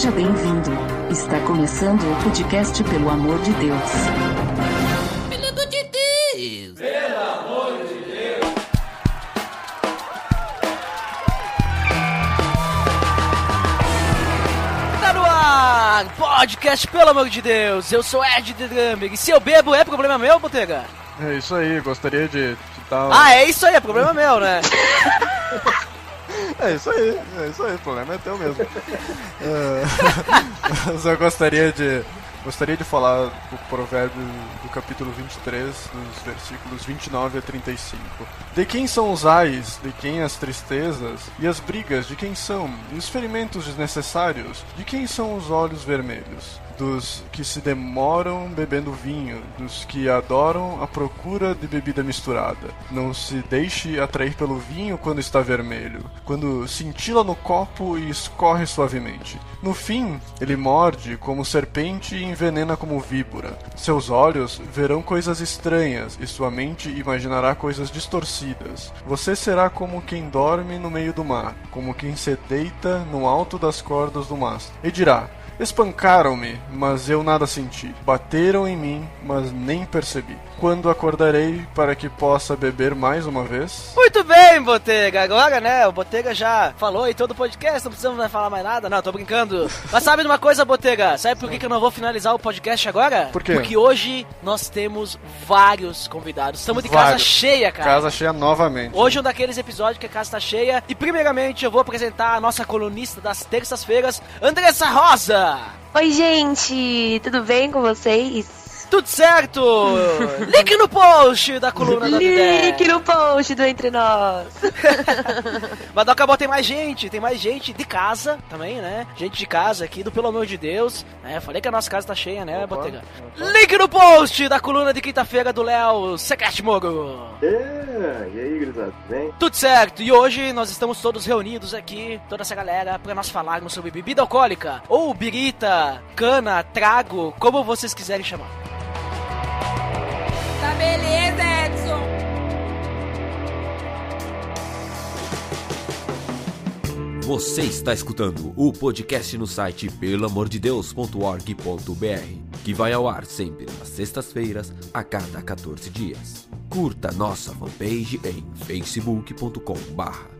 Seja bem-vindo. Está começando o podcast Pelo Amor de Deus. Pelo amor de Deus! Tá no ar! Podcast, pelo amor de Deus! Eu sou Ed The Drummer e se eu bebo é problema meu, Botega? É isso aí, gostaria de te dar. um- Ah, é isso aí, é problema meu, né? É isso aí, é isso aí, o problema é teu mesmo. É, Eu só gostaria de. Gostaria de falar o provérbio do capítulo 23, dos versículos 29 a 35. De quem são os ais, de quem as tristezas, e as brigas, de quem são, e os ferimentos desnecessários, de quem são os olhos vermelhos? Dos que se demoram bebendo vinho, dos que adoram a procura de bebida misturada. Não se deixe atrair pelo vinho quando está vermelho, quando cintila no copo e escorre suavemente. No fim, ele morde como serpente e envenena como víbora. Seus olhos verão coisas estranhas e sua mente imaginará coisas distorcidas. Você será como quem dorme no meio do mar, como quem se deita no alto das cordas do mastro. E dirá: Espancaram-me, mas eu nada senti. Bateram em mim, mas nem percebi. Quando acordarei para que possa beber mais uma vez? Muito bem, Botega. Agora, né, o Botega já falou em todo o podcast, não precisamos mais falar mais nada. Não, tô brincando. Mas sabe de uma coisa, Botega? Sabe por que, que eu não vou finalizar o podcast agora? Por quê? Porque hoje nós temos vários convidados. Estamos de casa Vários. cheia, cara. Casa cheia novamente. Hoje é um daqueles episódios que a casa tá cheia. E primeiramente eu vou apresentar a nossa colunista das terças-feiras, Andressa Rosa. Oi, gente, tudo bem com vocês? Tudo certo? Link no post da coluna da Link no post do Entre Nós. Mas não acabou, tem mais gente, tem mais gente de casa também, né? Gente de casa aqui do Pelo Amor de Deus. Né? Falei que a nossa casa tá cheia, né, Opa, Botega? opa. Link no post da coluna de quinta-feira do Léo Secret Moro. É, e aí, gurizada, tudo bem? Tudo certo, e hoje nós estamos todos reunidos aqui, toda essa galera, pra nós falarmos sobre bebida alcoólica, ou birita, cana, trago, como vocês quiserem chamar. Beleza, Edson. Você está escutando o podcast no site pelamordedeus.org.br, que vai ao ar sempre nas sextas-feiras, a cada 14 dias. Curta nossa fanpage em facebook.com/barra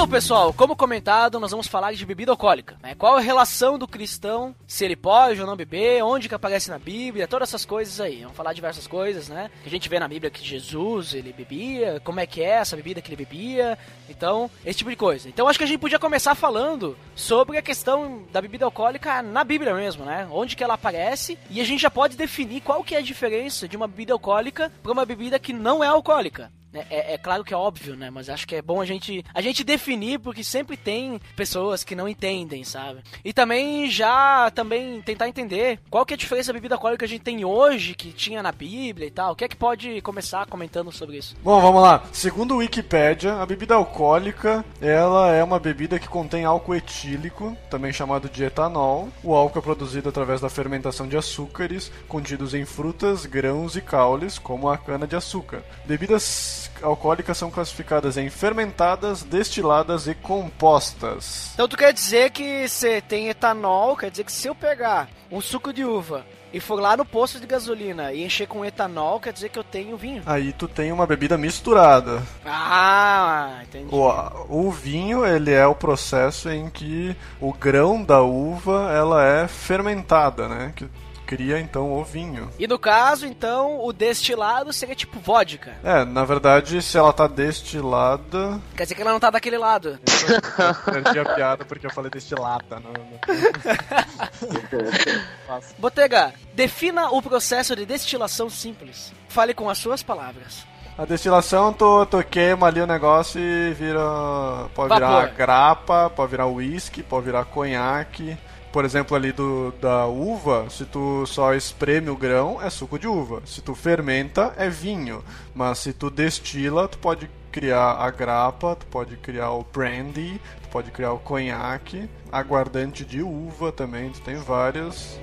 Então, pessoal, como comentado, nós vamos falar de bebida alcoólica. Né? Qual a relação do cristão, se ele pode ou não beber, onde que aparece na Bíblia, todas essas coisas aí. Vamos falar diversas coisas, né? Que a gente vê na Bíblia que Jesus, ele bebia, como é que é essa bebida que ele bebia. Então, esse tipo de coisa. Então, acho que a gente podia começar falando sobre a questão da bebida alcoólica na Bíblia mesmo, né? Onde que ela aparece e a gente já pode definir qual que é a diferença de uma bebida alcoólica para uma bebida que não é alcoólica. Né? É, é claro que é óbvio, né? Mas acho que é bom a gente, a gente definir, porque sempre tem pessoas que não entendem, sabe? E também já também tentar entender qual que é a diferença da bebida alcoólica que a gente tem hoje, que tinha na Bíblia e tal. O que é que pode começar comentando sobre isso? Bom, vamos lá. Segundo o Wikipedia, a bebida alcoólica, ela é uma bebida que contém álcool etílico, também chamado de etanol. O álcool é produzido através da fermentação de açúcares contidos em frutas, grãos e caules, como a cana-de-açúcar. Bebidas alcoólicas são classificadas em fermentadas, destiladas e compostas. Então tu quer dizer que você tem etanol, quer dizer que se eu pegar um suco de uva e for lá no posto de gasolina e encher com etanol, quer dizer que eu tenho vinho. Aí tu tem uma bebida misturada. Ah, entendi. O, o vinho, ele é o processo em que o grão da uva, ela é fermentada, né? Que cria então o vinho. E no caso, então, o destilado seria tipo vodka. É, na verdade, se ela tá destilada. Quer dizer que ela não tá daquele lado. Eu perdi a piada porque eu falei destilada. Não, não. Botega, defina o processo de destilação simples. Fale com as suas palavras. A destilação, tu, tu queima ali o negócio e vira. Pode virar Vapor. grapa, pode virar uísque, pode virar conhaque. Por exemplo, ali do, da uva, se tu só espreme o grão, é suco de uva. Se tu fermenta, é vinho. Mas se tu destila, tu pode criar a grapa, tu pode criar o brandy, tu pode criar o conhaque, aguardente de uva também, tu tem várias.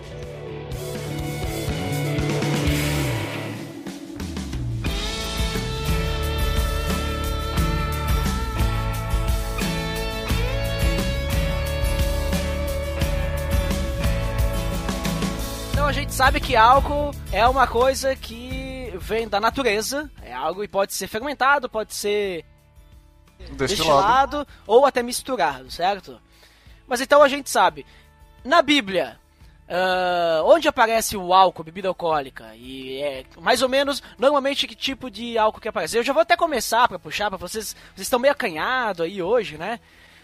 Sabe que álcool é uma coisa que vem da natureza, é algo e pode ser fermentado, pode ser Destilado. destilado ou até misturado, certo? Mas então a gente sabe, na Bíblia, ah, onde aparece o álcool, bebida alcoólica? E é mais ou menos, normalmente, que tipo de álcool que aparece? Eu já vou até começar pra puxar pra vocês, vocês estão meio acanhados aí hoje, né?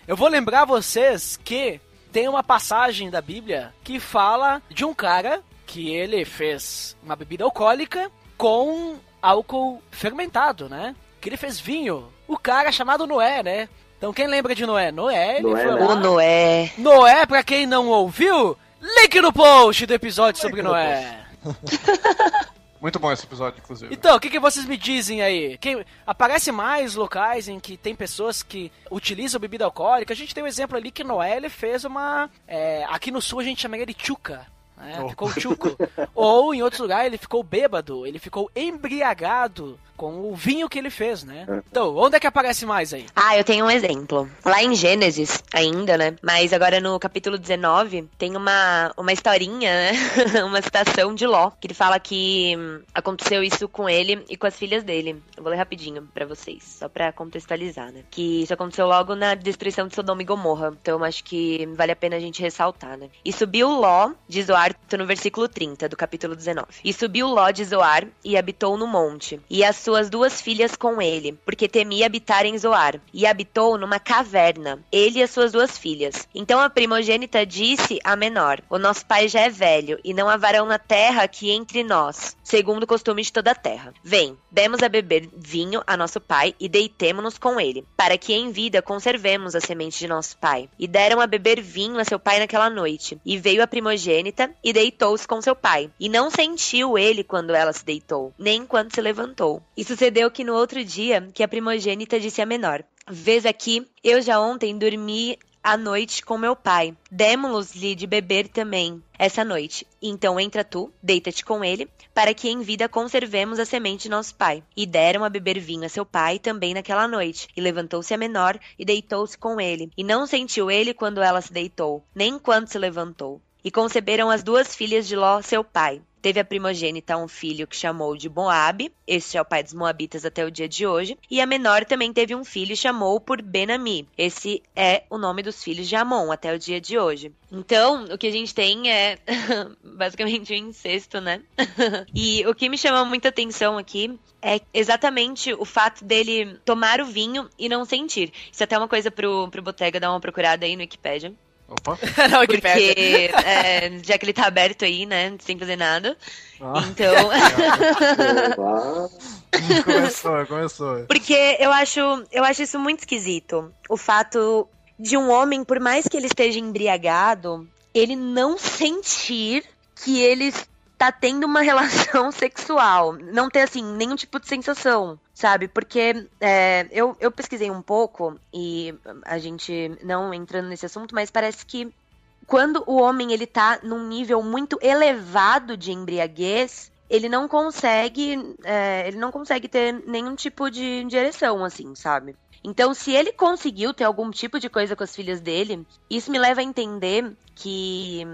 Eu vou lembrar vocês que tem uma passagem da Bíblia que fala de um cara que ele fez uma bebida alcoólica com álcool fermentado, né? Que ele fez vinho. O cara chamado Noé, né? Então quem lembra de Noé? Noé, ele Noé, foi né? lá. O Noé. Noé, pra quem não ouviu, link no post do episódio sobre no Noé. Muito bom esse episódio, inclusive. Então, o que, que vocês me dizem aí? Quem, aparece mais locais em que tem pessoas que utilizam bebida alcoólica? A gente tem um exemplo ali que Noé ele fez uma. é, aqui no sul a gente chama ele de chuca. Né? Oh. Ficou chuco. Ou em outros lugares ele ficou bêbado, ele ficou embriagado com o vinho que ele fez, né? Então, onde é que aparece mais aí? Ah, eu tenho um exemplo. Lá em Gênesis, ainda, né? Mas agora no capítulo 19, tem uma, uma historinha, né? uma citação de Ló, que ele fala que hum, aconteceu isso com ele e com as filhas dele. Eu vou ler rapidinho pra vocês, só pra contextualizar, né? Que isso aconteceu logo na destruição de Sodoma e Gomorra. Então eu acho que vale a pena a gente ressaltar, né? E subiu Ló de Zoar, tô no versículo 30 do capítulo 19. E subiu Ló de Zoar e habitou no monte, e as suas duas filhas com ele, porque temia habitar em Zoar, e habitou numa caverna, ele e as suas duas filhas. Então a primogênita disse à menor: O nosso pai já é velho, e não há varão na terra que entre nós, segundo o costume de toda a terra. Vem, demos a beber vinho a nosso pai e deitemo-nos com ele, para que em vida conservemos a semente de nosso pai. E deram a beber vinho a seu pai naquela noite. E veio a primogênita e deitou-se com seu pai. E não sentiu ele quando ela se deitou, nem quando se levantou. E sucedeu que no outro dia que a primogênita disse à menor: Vês aqui, eu já ontem dormi à noite com meu pai. Demos-lhe de beber também essa noite. Então entra tu, deita-te com ele, para que em vida conservemos a semente de nosso pai. E deram a beber vinho a seu pai também naquela noite. E levantou-se a menor e deitou-se com ele. E não sentiu ele quando ela se deitou, nem quando se levantou. E conceberam as duas filhas de Ló, seu pai. Teve a primogênita um filho que chamou de Moabe, este é o pai dos moabitas até o dia de hoje, e a menor também teve um filho e chamou por Benami. Esse é o nome dos filhos de Amon até o dia de hoje. Então, o que a gente tem é basicamente um incesto, né? e o que me chama muita atenção aqui é exatamente o fato dele tomar o vinho e não sentir. Isso é até uma coisa pro, pro Botega dar uma procurada aí no Wikipedia. Opa. Na Porque, Wikipédia. é, já que ele tá aberto aí, né, sem fazer nada. Ah, Então, começou, começou. porque eu acho, eu acho isso muito esquisito. O fato de um homem, por mais que ele esteja embriagado, ele não sentir que ele está tendo uma relação sexual. Não ter, assim, nenhum tipo de sensação, sabe? Porque é, eu, eu pesquisei um pouco e a gente não entrando nesse assunto, mas parece que quando o homem ele tá num nível muito elevado de embriaguez, ele não consegue, é, ele não consegue ter nenhum tipo de direção, assim, sabe? Então, se ele conseguiu ter algum tipo de coisa com as filhas dele, isso me leva a entender que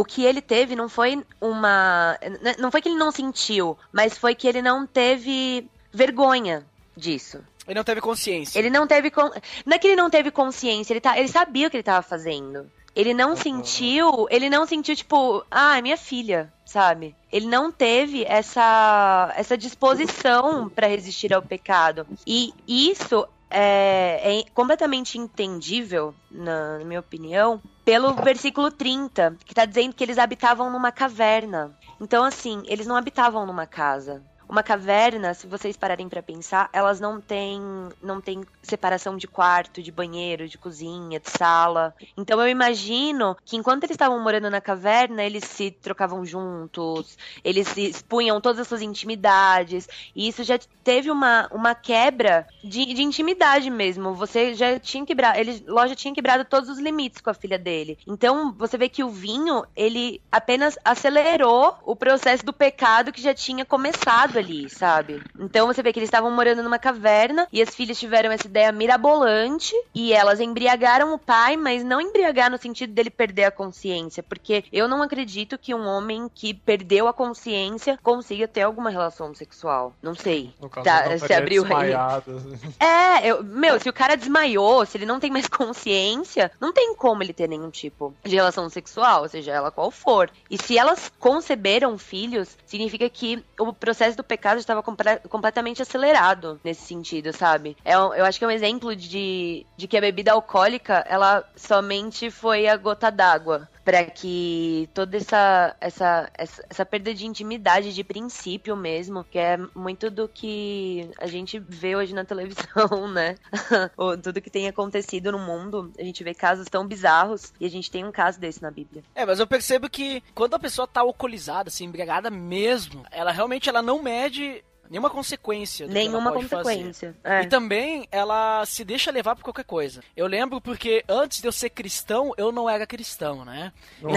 o que ele teve não foi uma. Não foi que ele não sentiu, mas foi que ele não teve vergonha disso. Ele não teve consciência. Ele não teve. con- Não é que ele não teve consciência, ele, tá... ele sabia o que ele tava fazendo. Ele não sentiu. Ele não sentiu, tipo, ah, é minha filha, sabe? Ele não teve essa, essa disposição pra resistir ao pecado. E isso é, é completamente entendível, na, na minha opinião, pelo versículo 30, que tá dizendo que eles habitavam numa caverna. Então, assim, eles não habitavam numa casa. Uma caverna, se vocês pararem pra pensar, elas não têm, não têm separação de quarto, de banheiro, de cozinha, de sala. Então eu imagino que enquanto eles estavam morando na caverna, eles se trocavam juntos, eles se expunham todas as suas intimidades, e isso já teve uma, uma quebra de, de intimidade mesmo. Você já tinha quebrado, ele, loja tinha quebrado todos os limites com a filha dele. Então você vê que o vinho, ele apenas acelerou o processo do pecado que já tinha começado ali, sabe? Então você vê que eles estavam morando numa caverna e as filhas tiveram essa ideia mirabolante e elas embriagaram o pai, mas não embriagar no sentido dele perder a consciência, porque eu não acredito que um homem que perdeu a consciência consiga ter alguma relação sexual. Não sei. No caso, Tá, se abriu desmaiado. É, eu, meu, se o cara desmaiou, se ele não tem mais consciência, não tem como ele ter nenhum tipo de relação sexual, seja ela qual for. E se elas conceberam filhos, significa que o processo do pecado estava comple- completamente acelerado nesse sentido, sabe? É, eu acho que é um exemplo de, de que a bebida alcoólica, ela somente foi a gota d'água para que toda essa, essa, essa, essa perda de intimidade, de princípio mesmo, que é muito do que a gente vê hoje na televisão, né? Tudo que tem acontecido no mundo, a gente vê casos tão bizarros e a gente tem um caso desse na Bíblia. É, mas eu percebo que quando a pessoa tá alcoolizada, assim, embriagada mesmo, ela realmente ela não mede nenhuma consequência. do que ela Nenhuma consequência. É. E também ela se deixa levar por qualquer coisa. Eu lembro porque antes de eu ser cristão, eu não era cristão, né? Eu,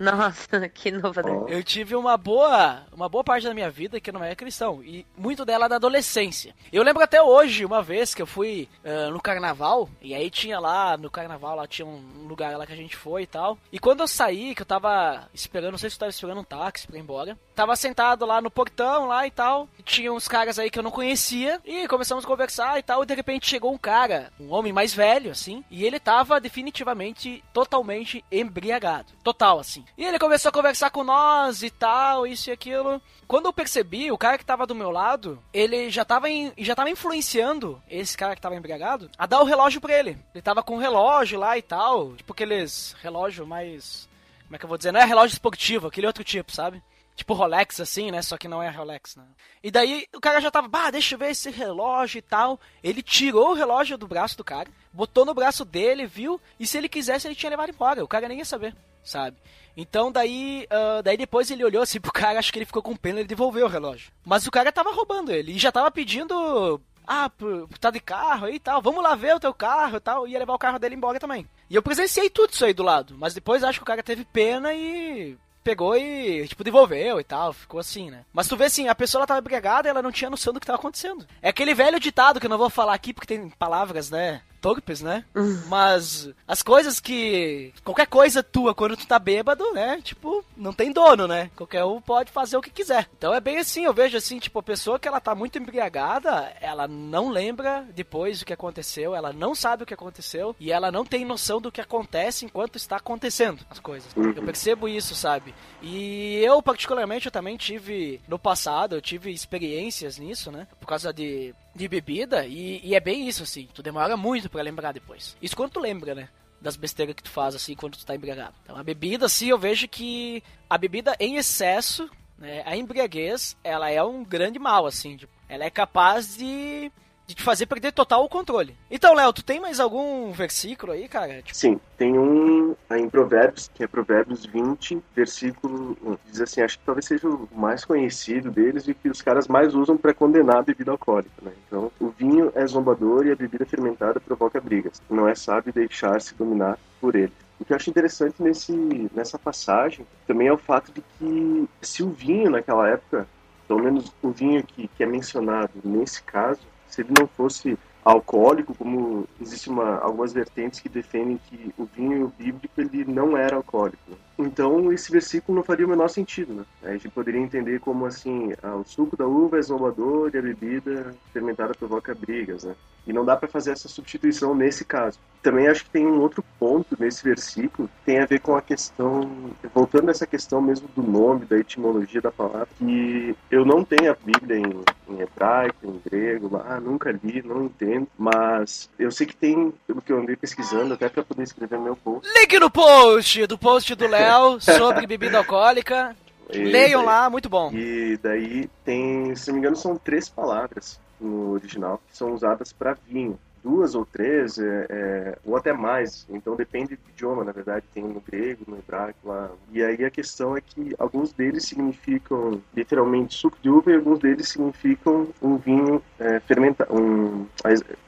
Nossa, que inovador. eu tive uma boa, uma boa parte da minha vida que eu não era cristão. E muito dela da adolescência. Eu lembro até hoje, uma vez que eu fui ah, no carnaval, e aí tinha lá, no carnaval, lá tinha um lugar lá que a gente foi e tal. E quando eu saí, que eu tava esperando, não sei se eu tava esperando um táxi pra ir embora, tava sentado lá no portão lá e tal. E tinha uns caras aí que eu não conhecia. E começamos a conversar e tal. E de repente chegou um cara, um homem mais velho, assim. E ele tava definitivamente, totalmente embriagado. Total, assim. E ele começou a conversar com nós e tal, isso e aquilo. Quando eu percebi, o cara que tava do meu lado, ele já tava, em- já tava influenciando esse cara que tava embriagado a dar o relógio pra ele. Ele tava com um relógio lá e tal. Tipo aqueles relógio mais. Como é que eu vou dizer? Não é relógio esportivo, aquele outro tipo, sabe? Tipo Rolex, assim, né? Só que não é Rolex, né? E daí o cara já tava, bah, deixa eu ver esse relógio e tal. Ele tirou o relógio do braço do cara, botou no braço dele, viu? E se ele quisesse, ele tinha levado embora. O cara nem ia saber, sabe? Então daí, ah, daí depois ele olhou assim pro cara, acho que ele ficou com pena, ele devolveu o relógio. Mas o cara tava roubando ele e já tava pedindo, ah, tá de carro aí e tal, vamos lá ver o teu carro e tal, ia levar o carro dele embora também. E eu presenciei tudo isso aí do lado, mas depois acho que o cara teve pena e pegou e, tipo, devolveu e tal, ficou assim, né? Mas tu vê assim, a pessoa ela tava e ela não tinha noção do que tava acontecendo. É aquele velho ditado que eu não vou falar aqui porque tem palavras, né? Torpes, né? Mas as coisas que. Qualquer coisa tua quando tu tá bêbado, né? Tipo, não tem dono, né? Qualquer um pode fazer o que quiser. Então é bem assim, eu vejo assim, tipo, a pessoa que ela tá muito embriagada, ela não lembra depois o que aconteceu, ela não sabe o que aconteceu e ela não tem noção do que acontece enquanto está acontecendo as coisas. Eu percebo isso, sabe? E eu, particularmente, eu também tive no passado, eu tive experiências nisso, né? Por causa de, de bebida, e, e é bem isso, assim. Tu demora muito pra lembrar depois. Isso quando tu lembra, né? Das besteiras que tu faz, assim, quando tu tá embriagado. Então, a bebida, assim, eu vejo que a bebida em excesso, né? A embriaguez, ela é um grande mal, assim. Tipo, ela é capaz de de te fazer perder total o controle. Então, Léo, tu tem mais algum versículo aí, cara? Tipo, Sim, tem um em Provérbios, que é Provérbios 20, versículo 1. Diz assim, acho que talvez seja o mais conhecido deles e que os caras mais usam para condenar a bebida alcoólica, né? Então, o vinho é zombador e a bebida fermentada provoca brigas. Não é sábio deixar-se dominar por ele. O que eu acho interessante nesse, nessa passagem também é o fato de que se o vinho naquela época, pelo menos o vinho que, que é mencionado nesse caso, se ele não fosse alcoólico, como existe uma, algumas vertentes que defendem que o vinho bíblico ele não era alcoólico. Então esse versículo não faria o menor sentido, né? A gente poderia entender como assim, ah, o suco da uva é zombador e a bebida fermentada provoca brigas, né? E não dá para fazer essa substituição nesse caso. Também acho que tem um outro ponto nesse versículo que tem a ver com a questão, voltando a essa questão mesmo do nome, da etimologia da palavra, que eu não tenho a Bíblia em, em hebraico, em grego, lá, nunca li, não entendo, mas eu sei que tem, pelo que eu andei pesquisando, até para poder escrever meu post, Link no post do post do Léo sobre bebida alcoólica. Leiam lá, muito bom. E daí tem, se não me engano, são três palavras no original que são usadas para vinho duas ou três, é, é, ou até mais. Então depende do idioma, na verdade. Tem no grego, no hebraico lá. E aí a questão é que alguns deles significam literalmente suco de uva e alguns deles significam um vinho é, fermentado, um,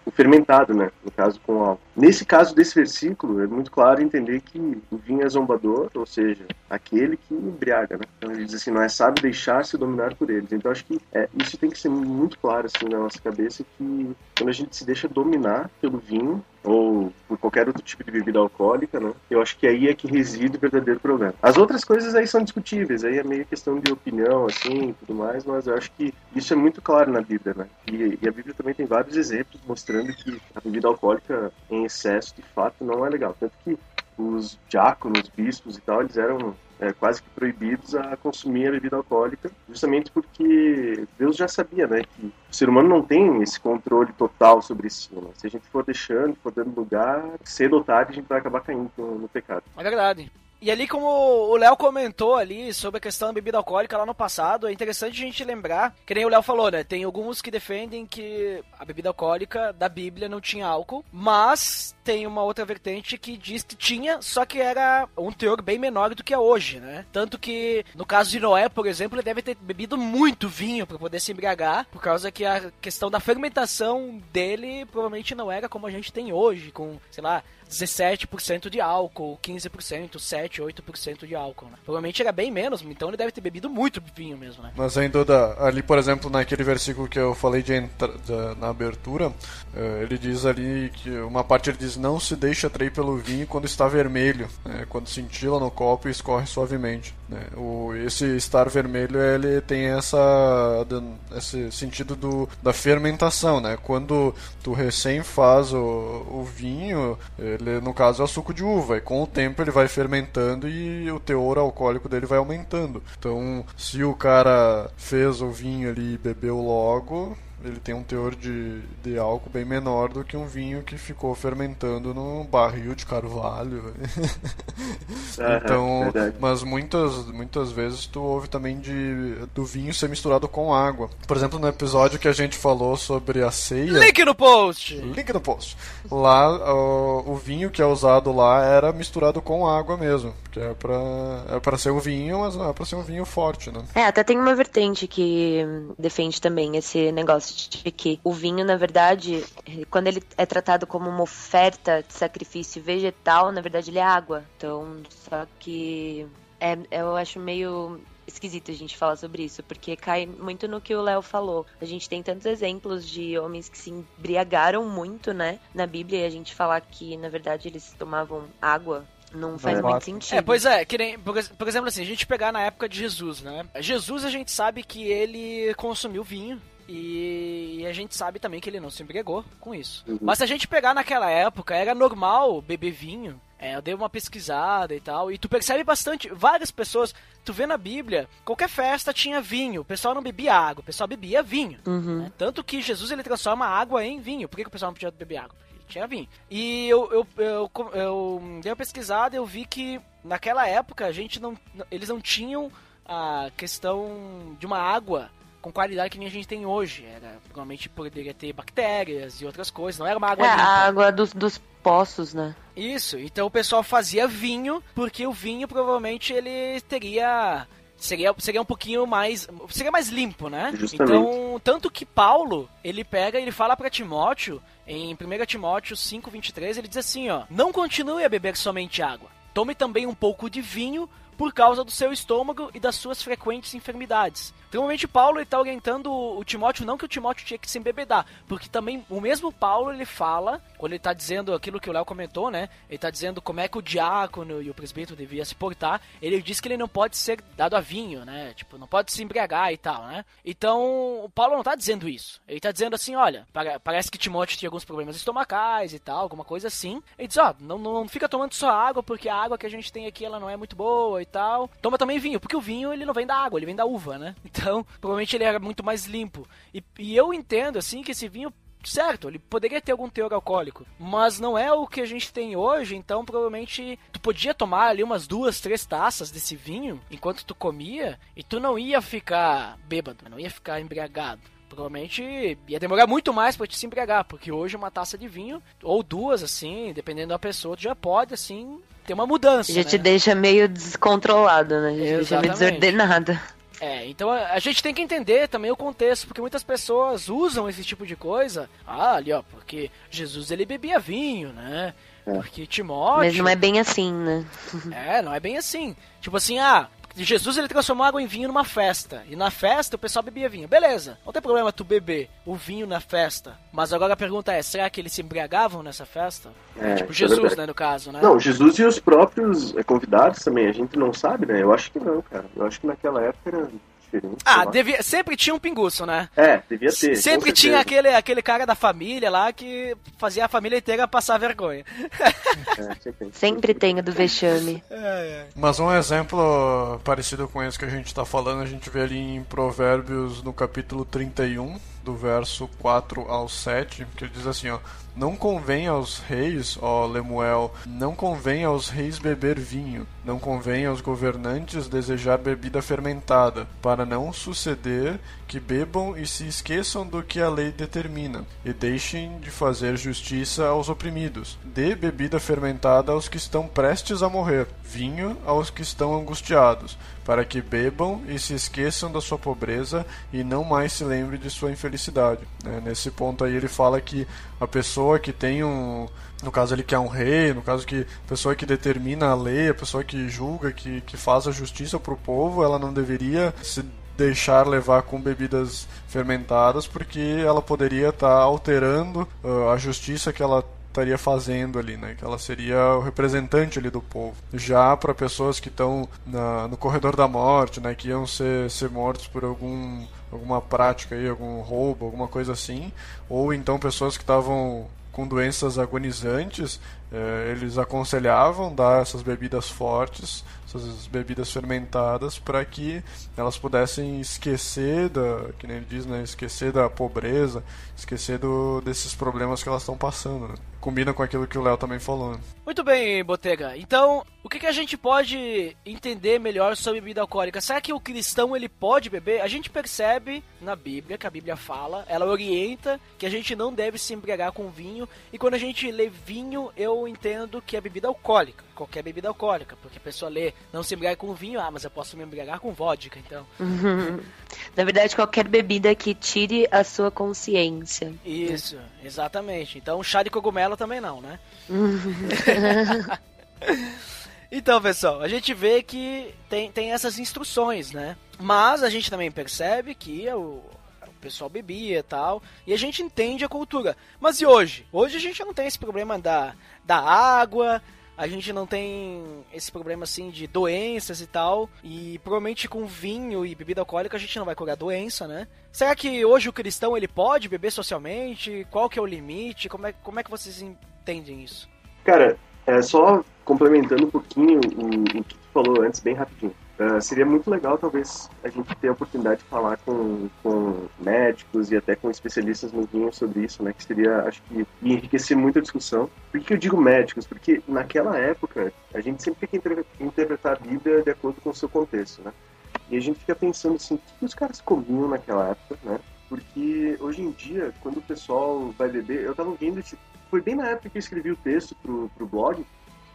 um, fermentado, né? No caso com álcool. Nesse caso desse versículo, é muito claro entender que o vinho é zombador, ou seja, aquele que embriaga, né? Então ele diz assim, não é sábio deixar-se dominar por eles. Então acho que é, isso tem que ser muito claro assim na nossa cabeça que quando a gente se deixa dominar pelo vinho ou por qualquer outro tipo de bebida alcoólica, né? Eu acho que aí é que reside o verdadeiro problema. As outras coisas aí são discutíveis, aí é meio questão de opinião, assim, e tudo mais, mas eu acho que isso é muito claro na Bíblia, né? E, e a Bíblia também tem vários exemplos mostrando que a bebida alcoólica em excesso, de fato, não é legal. Tanto que os diáconos, bispos e tal, eles eram é, quase que proibidos a consumir a bebida alcoólica, justamente porque Deus já sabia, né, que o ser humano não tem esse controle total sobre si. Né? Se a gente for deixando, for dando lugar, cedo ou tarde a gente vai acabar caindo no, no pecado. É verdade. E ali, como o Léo comentou ali sobre a questão da bebida alcoólica lá no passado, é interessante a gente lembrar, que nem o Léo falou, né? Tem alguns que defendem que a bebida alcoólica da Bíblia não tinha álcool, mas tem uma outra vertente que diz que tinha, só que era um teor bem menor do que é hoje, né? Tanto que, no caso de Noé, por exemplo, ele deve ter bebido muito vinho para poder se embriagar, por causa que a questão da fermentação dele provavelmente não era como a gente tem hoje, com, sei lá, 17% de álcool, 15%, 7, 8% de álcool, né? Provavelmente era bem menos, então ele deve ter bebido muito vinho mesmo, né? Mas ainda ali, por exemplo, naquele versículo que eu falei de entra, na abertura, eh, ele diz ali que uma parte ele diz não se deixa atrair pelo vinho quando está vermelho, né? quando cintila no copo e escorre suavemente. Né? O, esse estar vermelho ele tem essa esse sentido do, da fermentação, né? Quando tu recém faz o, o vinho, ele no caso é suco de uva, e com o tempo ele vai fermentando e o teor alcoólico dele vai aumentando. Então, se o cara fez o vinho ali e bebeu logo, ele tem um teor de, de álcool bem menor do que um vinho que ficou fermentando num barril de carvalho. então, mas muitas, muitas vezes tu ouve também de, do vinho ser misturado com água. Por exemplo, no episódio que a gente falou sobre a ceia. Link no post! Link no post. Lá, o, o vinho que é usado lá era misturado com água mesmo. Que é pra, é pra ser um vinho, mas não é pra ser um vinho forte, né? É, até tem uma vertente que defende também esse negócio de que o vinho, na verdade, quando ele é tratado como uma oferta de sacrifício vegetal, na verdade ele é água. Então, só que é, eu acho meio esquisito a gente falar sobre isso, porque cai muito no que o Léo falou. A gente tem tantos exemplos de homens que se embriagaram muito, né, na Bíblia, e a gente falar que, na verdade, eles tomavam água não faz é. muito sentido. É, pois é, que nem, por, por, exemplo, assim, a gente pegar na época de Jesus, né? Jesus a gente sabe que ele consumiu vinho, e a gente sabe também que ele não se embriagou com isso. Uhum. Mas se a gente pegar naquela época, era normal beber vinho. É, eu dei uma pesquisada e tal, e tu percebe bastante, várias pessoas, tu vê na Bíblia, qualquer festa tinha vinho, o pessoal não bebia água, o pessoal bebia vinho. Uhum. Né? Tanto que Jesus ele transforma água em vinho. Por que, que o pessoal não podia beber água? Porque tinha vinho. E eu, eu, eu, eu, eu dei uma pesquisada e eu vi que naquela época a gente não. Eles não tinham a questão de uma água com qualidade que nem a gente tem hoje. Era, provavelmente poderia ter bactérias e outras coisas, não era uma água é, limpa. a água dos, dos poços, né? Isso, então o pessoal fazia vinho, porque o vinho provavelmente ele teria seria, seria um pouquinho mais. Seria mais limpo, né? Justamente. Então, tanto que Paulo, ele pega ele fala para Timóteo, em 1 Timóteo 5,23, ele diz assim: ó, não continue a beber somente água. Tome também um pouco de vinho por causa do seu estômago e das suas frequentes enfermidades. Normalmente Paulo está orientando o Timóteo, não que o Timóteo tinha que se embebedar, porque também o mesmo Paulo ele fala, quando ele está dizendo aquilo que o Léo comentou, né? Ele está dizendo como é que o diácono e o presbítero devia se portar. Ele diz que ele não pode ser dado a vinho, né? Tipo, não pode se embriagar e tal, né? Então, o Paulo não está dizendo isso. Ele está dizendo assim, olha, parece que Timóteo tinha alguns problemas estomacais e tal, alguma coisa assim. Ele diz, ó, oh, não, não fica tomando só água, porque a água que a gente tem aqui ela não é muito boa e tal. Toma também vinho, porque o vinho ele não vem da água, ele vem da uva, né? Então, Então, provavelmente ele era muito mais limpo. E, e eu entendo, assim, que esse vinho certo, ele poderia ter algum teor alcoólico, mas não é o que a gente tem hoje, então provavelmente tu podia tomar ali umas duas, três taças desse vinho enquanto tu comia e tu não ia ficar bêbado, não ia ficar embriagado. Provavelmente ia demorar muito mais para te se embriagar, porque hoje uma taça de vinho, ou duas, assim, dependendo da pessoa, tu já pode, assim, ter uma mudança. Já né? te deixa meio descontrolado, né? Já te deixa meio Exatamente. É, então a, a gente tem que entender também o contexto, porque muitas pessoas usam esse tipo de coisa. Ah, ali ó, porque Jesus ele bebia vinho, né? Porque Timóteo. Mas não é bem assim, né? É, não é bem assim. Tipo assim, ah, Jesus ele transformou água em vinho numa festa. E na festa o pessoal bebia vinho. Beleza, não tem problema tu beber o vinho na festa. Mas agora a pergunta é, será que eles se embriagavam nessa festa? É, tipo, é Jesus, verdade. né, no caso, né? Não, Jesus e os próprios eh, convidados também, a gente não sabe, né? Eu acho que não, cara. Eu acho que naquela época era ah, devia, sempre tinha um pinguço, né? É, devia ter. Sempre tinha aquele, aquele cara da família lá que fazia a família inteira passar vergonha. É, sempre, Sempre tem o do vexame. Mas um exemplo parecido com esse que a gente está falando, a gente vê ali em Provérbios no capítulo 31, do verso 4 ao 7, que ele diz assim, ó: Não convém aos reis, ó Lemuel, não convém aos reis beber vinho, não convém aos governantes desejar bebida fermentada, para não suceder que bebam e se esqueçam do que a lei determina, e deixem de fazer justiça aos oprimidos. Dê bebida fermentada aos que estão prestes a morrer, vinho aos que estão angustiados, para que bebam e se esqueçam da sua pobreza e não mais se lembre de sua infelicidade. né? Nesse ponto aí ele fala que a pessoa que tem um no caso ele que é um rei, no caso que a pessoa que determina a lei, a pessoa que julga, que, que faz a justiça para o povo, ela não deveria se deixar levar com bebidas fermentadas, porque ela poderia estar alterando uh, a justiça que ela estaria fazendo ali, né? Que ela seria o representante ali do povo. Já para pessoas que estão no corredor da morte, né? Que iam ser, ser mortos por algum alguma prática aí, algum roubo, alguma coisa assim, ou então pessoas que estavam com doenças agonizantes, eles aconselhavam dar essas bebidas fortes, essas bebidas fermentadas, para que elas pudessem esquecer da, que nem ele diz, né, esquecer da pobreza, esquecer do, desses problemas que elas estão passando. Né? Combina com aquilo que o Léo também falou. Muito bem, Botega. Então, o que, que a gente pode entender melhor sobre bebida alcoólica? Será que o cristão ele pode beber? A gente percebe na Bíblia, que a Bíblia fala, ela orienta que a gente não deve se embriagar com vinho. E quando a gente lê vinho, eu entendo que é bebida alcoólica. Qualquer bebida alcoólica. Porque a pessoa lê não se embriagar com vinho, ah, mas eu posso me embriagar com vodka, então. Na verdade, qualquer bebida que tire a sua consciência. Isso, exatamente. Então, chá de cogumelo também não, né? Então, pessoal, a gente vê que tem, tem essas instruções, né? Mas a gente também percebe que o, o pessoal bebia e tal, e a gente entende a cultura. Mas e hoje? Hoje a gente não tem esse problema da, da água, a gente não tem esse problema assim de doenças e tal, e provavelmente com vinho e bebida alcoólica a gente não vai curar doença, né? Será que hoje o cristão ele pode beber socialmente? Qual que é o limite? Como é, como é que vocês entendem isso? Cara, é só complementando um pouquinho o, o que tu falou antes, bem rapidinho. Uh, seria muito legal, talvez, a gente ter a oportunidade de falar com, com médicos e até com especialistas no vinho sobre isso, né? Que seria, acho que, enriquecer muito a discussão. Por que eu digo médicos? Porque naquela época, a gente sempre tem que inter interpretar a Bíblia de acordo com o seu contexto, né? E a gente fica pensando assim, o que os caras comiam naquela época, né? Porque hoje em dia, quando o pessoal vai beber, eu tava vendo esse. Foi bem na época que eu escrevi o texto pro, pro blog,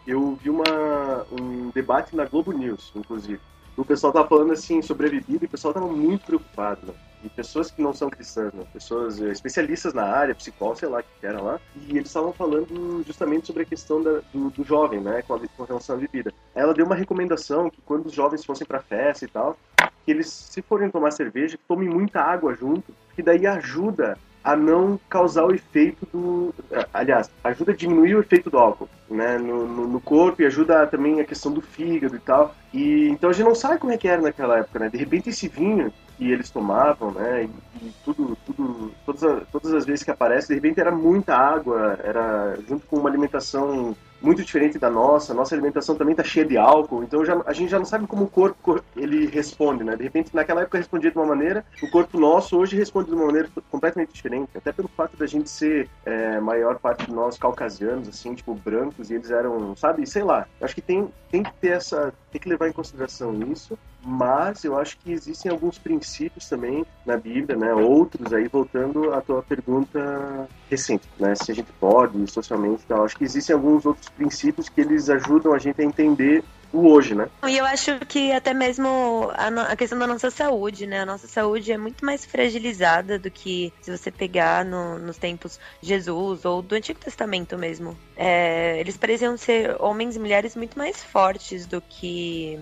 eu vi uma, um debate na Globo News, inclusive. O pessoal tava falando assim sobre a bebida e o pessoal tava muito preocupado, né? E pessoas que não são cristãs, né? Pessoas eh, especialistas na área, psicólogos, sei lá, que era lá. E eles estavam falando justamente sobre a questão da, do, do jovem, né? Com, a, com relação à bebida. Ela deu uma recomendação que quando os jovens fossem pra festa e tal, que eles, se forem tomar cerveja, tomem muita água junto, que daí ajuda a não causar o efeito do. Aliás, ajuda a diminuir o efeito do álcool né, no, no, no, corpo e ajuda também a questão do fígado e tal. E então a gente não sabe como é que era naquela época, né? De repente esse vinho que eles tomavam, né, e, e tudo, tudo, todas, as, todas as vezes que aparece, de repente era muita água, era junto com uma alimentação muito diferente da nossa, nossa alimentação também está cheia de álcool, então já, a gente já não sabe como o corpo ele responde, né? De repente, naquela época respondia de uma maneira, o corpo nosso hoje responde de uma maneira completamente diferente, até pelo fato da gente ser é, maior parte de nós caucasianos, assim, tipo, brancos, e eles eram, sabe, sei lá, acho que tem, tem que ter essa, tem que levar em consideração isso, mas eu acho que existem alguns princípios também na Bíblia, né? Outros aí, voltando à tua pergunta recente, né? Se a gente pode, socialmente, então, acho que existem alguns outros princípios que eles ajudam a gente a entender o hoje, né? E eu acho que até mesmo a, a, questão da nossa saúde, né? A nossa saúde é muito mais fragilizada do que se você pegar no, nos tempos Jesus ou do Antigo Testamento mesmo. É, eles pareciam ser homens e mulheres muito mais fortes do que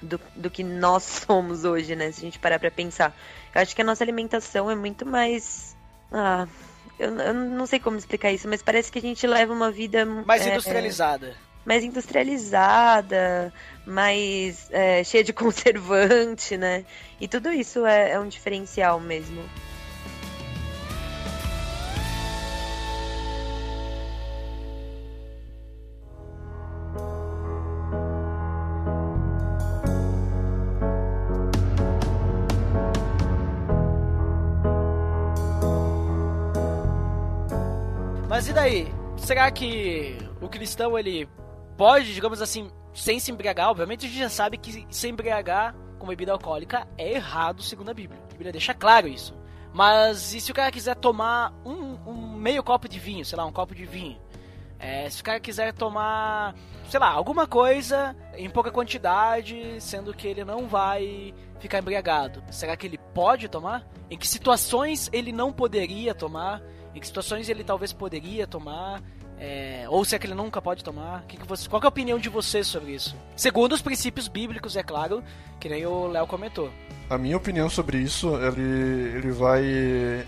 do, do que nós somos hoje, né? Se a gente parar pra pensar. Eu acho que a nossa alimentação é muito mais. Ah, eu, eu não sei como explicar isso, mas parece que a gente leva uma vida. Mais é, industrializada. Mais industrializada, mais é, cheia de conservante, né? E tudo isso é, é um diferencial mesmo. Mas e daí? Será que o cristão ele pode, digamos assim, sem se embriagar? Obviamente a gente já sabe que se embriagar com bebida alcoólica é errado segundo a Bíblia. A Bíblia deixa claro isso. Mas e se o cara quiser tomar um, um meio copo de vinho, sei lá, um copo de vinho? É, se o cara quiser tomar, sei lá, alguma coisa em pouca quantidade, sendo que ele não vai ficar embriagado, será que ele pode tomar? Em que situações ele não poderia tomar? Em que situações ele talvez poderia tomar? É, ou se é que ele nunca pode tomar? Que que você, qual que é a opinião de vocês sobre isso? Segundo os princípios bíblicos, é claro, que nem o Léo comentou. A minha opinião sobre isso, ele, ele vai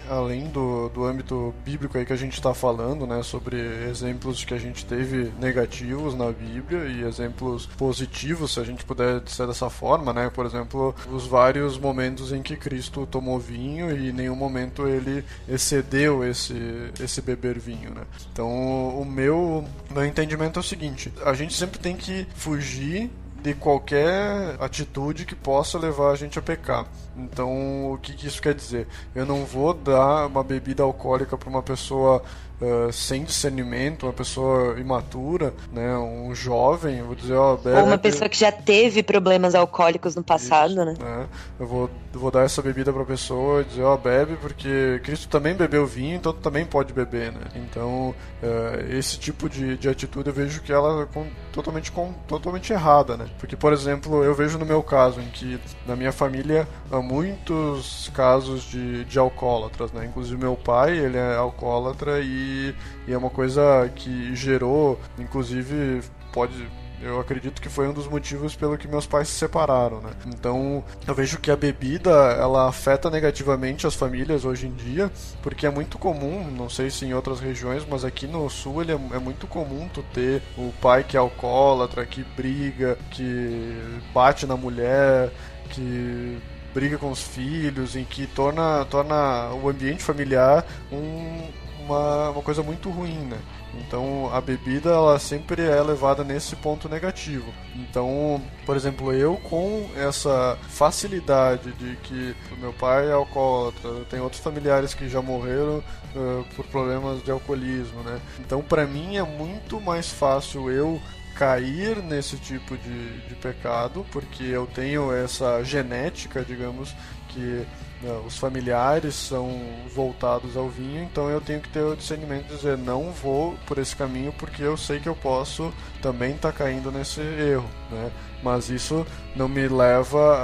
além do, do âmbito bíblico aí que a gente está falando, né? Sobre exemplos que a gente teve negativos na Bíblia e exemplos positivos, se a gente puder dizer dessa forma, né? Por exemplo, os vários momentos em que Cristo tomou vinho e em nenhum momento ele excedeu esse, esse beber vinho, né? Então, o meu, meu entendimento é o seguinte, a gente sempre tem que fugir de qualquer atitude que possa levar a gente a pecar. Então, o que, que isso quer dizer? Eu não vou dar uma bebida alcoólica para uma pessoa uh, sem discernimento, uma pessoa imatura, né, um jovem, vou dizer, ó, bebe, Ou uma pessoa que já teve problemas alcoólicos no passado, isso, né? né? Eu vou, vou dar essa bebida para a pessoa e dizer, ó, bebe, porque Cristo também bebeu vinho, então tu também pode beber, né? Então, uh, esse tipo de, de atitude eu vejo que ela é com, totalmente, com, totalmente errada, né? Porque, por exemplo, eu vejo no meu caso, em que na minha família há muitos casos de, de alcoólatras, né? Inclusive meu pai, ele é alcoólatra e e, é uma coisa que gerou, inclusive, pode eu acredito que foi um dos motivos pelo que meus pais se separaram, né? Então, eu vejo que a bebida, ela afeta negativamente as famílias hoje em dia, porque é muito comum, não sei se em outras regiões, mas aqui no sul ele é, é muito comum tu ter o pai que é alcoólatra, que briga, que bate na mulher, que briga com os filhos, em que torna, torna o ambiente familiar um, uma, uma coisa muito ruim, né? Então a bebida ela sempre é levada nesse ponto negativo. Então, por exemplo, eu com essa facilidade de que meu pai é alcoólatra, tem outros familiares que já morreram uh, por problemas de alcoolismo, né? Então, para mim é muito mais fácil eu cair nesse tipo de, de pecado, porque eu tenho essa genética, digamos, que os familiares são voltados ao vinho, então eu tenho que ter o discernimento de dizer não vou por esse caminho porque eu sei que eu posso também estar tá caindo nesse erro, né? Mas isso não me leva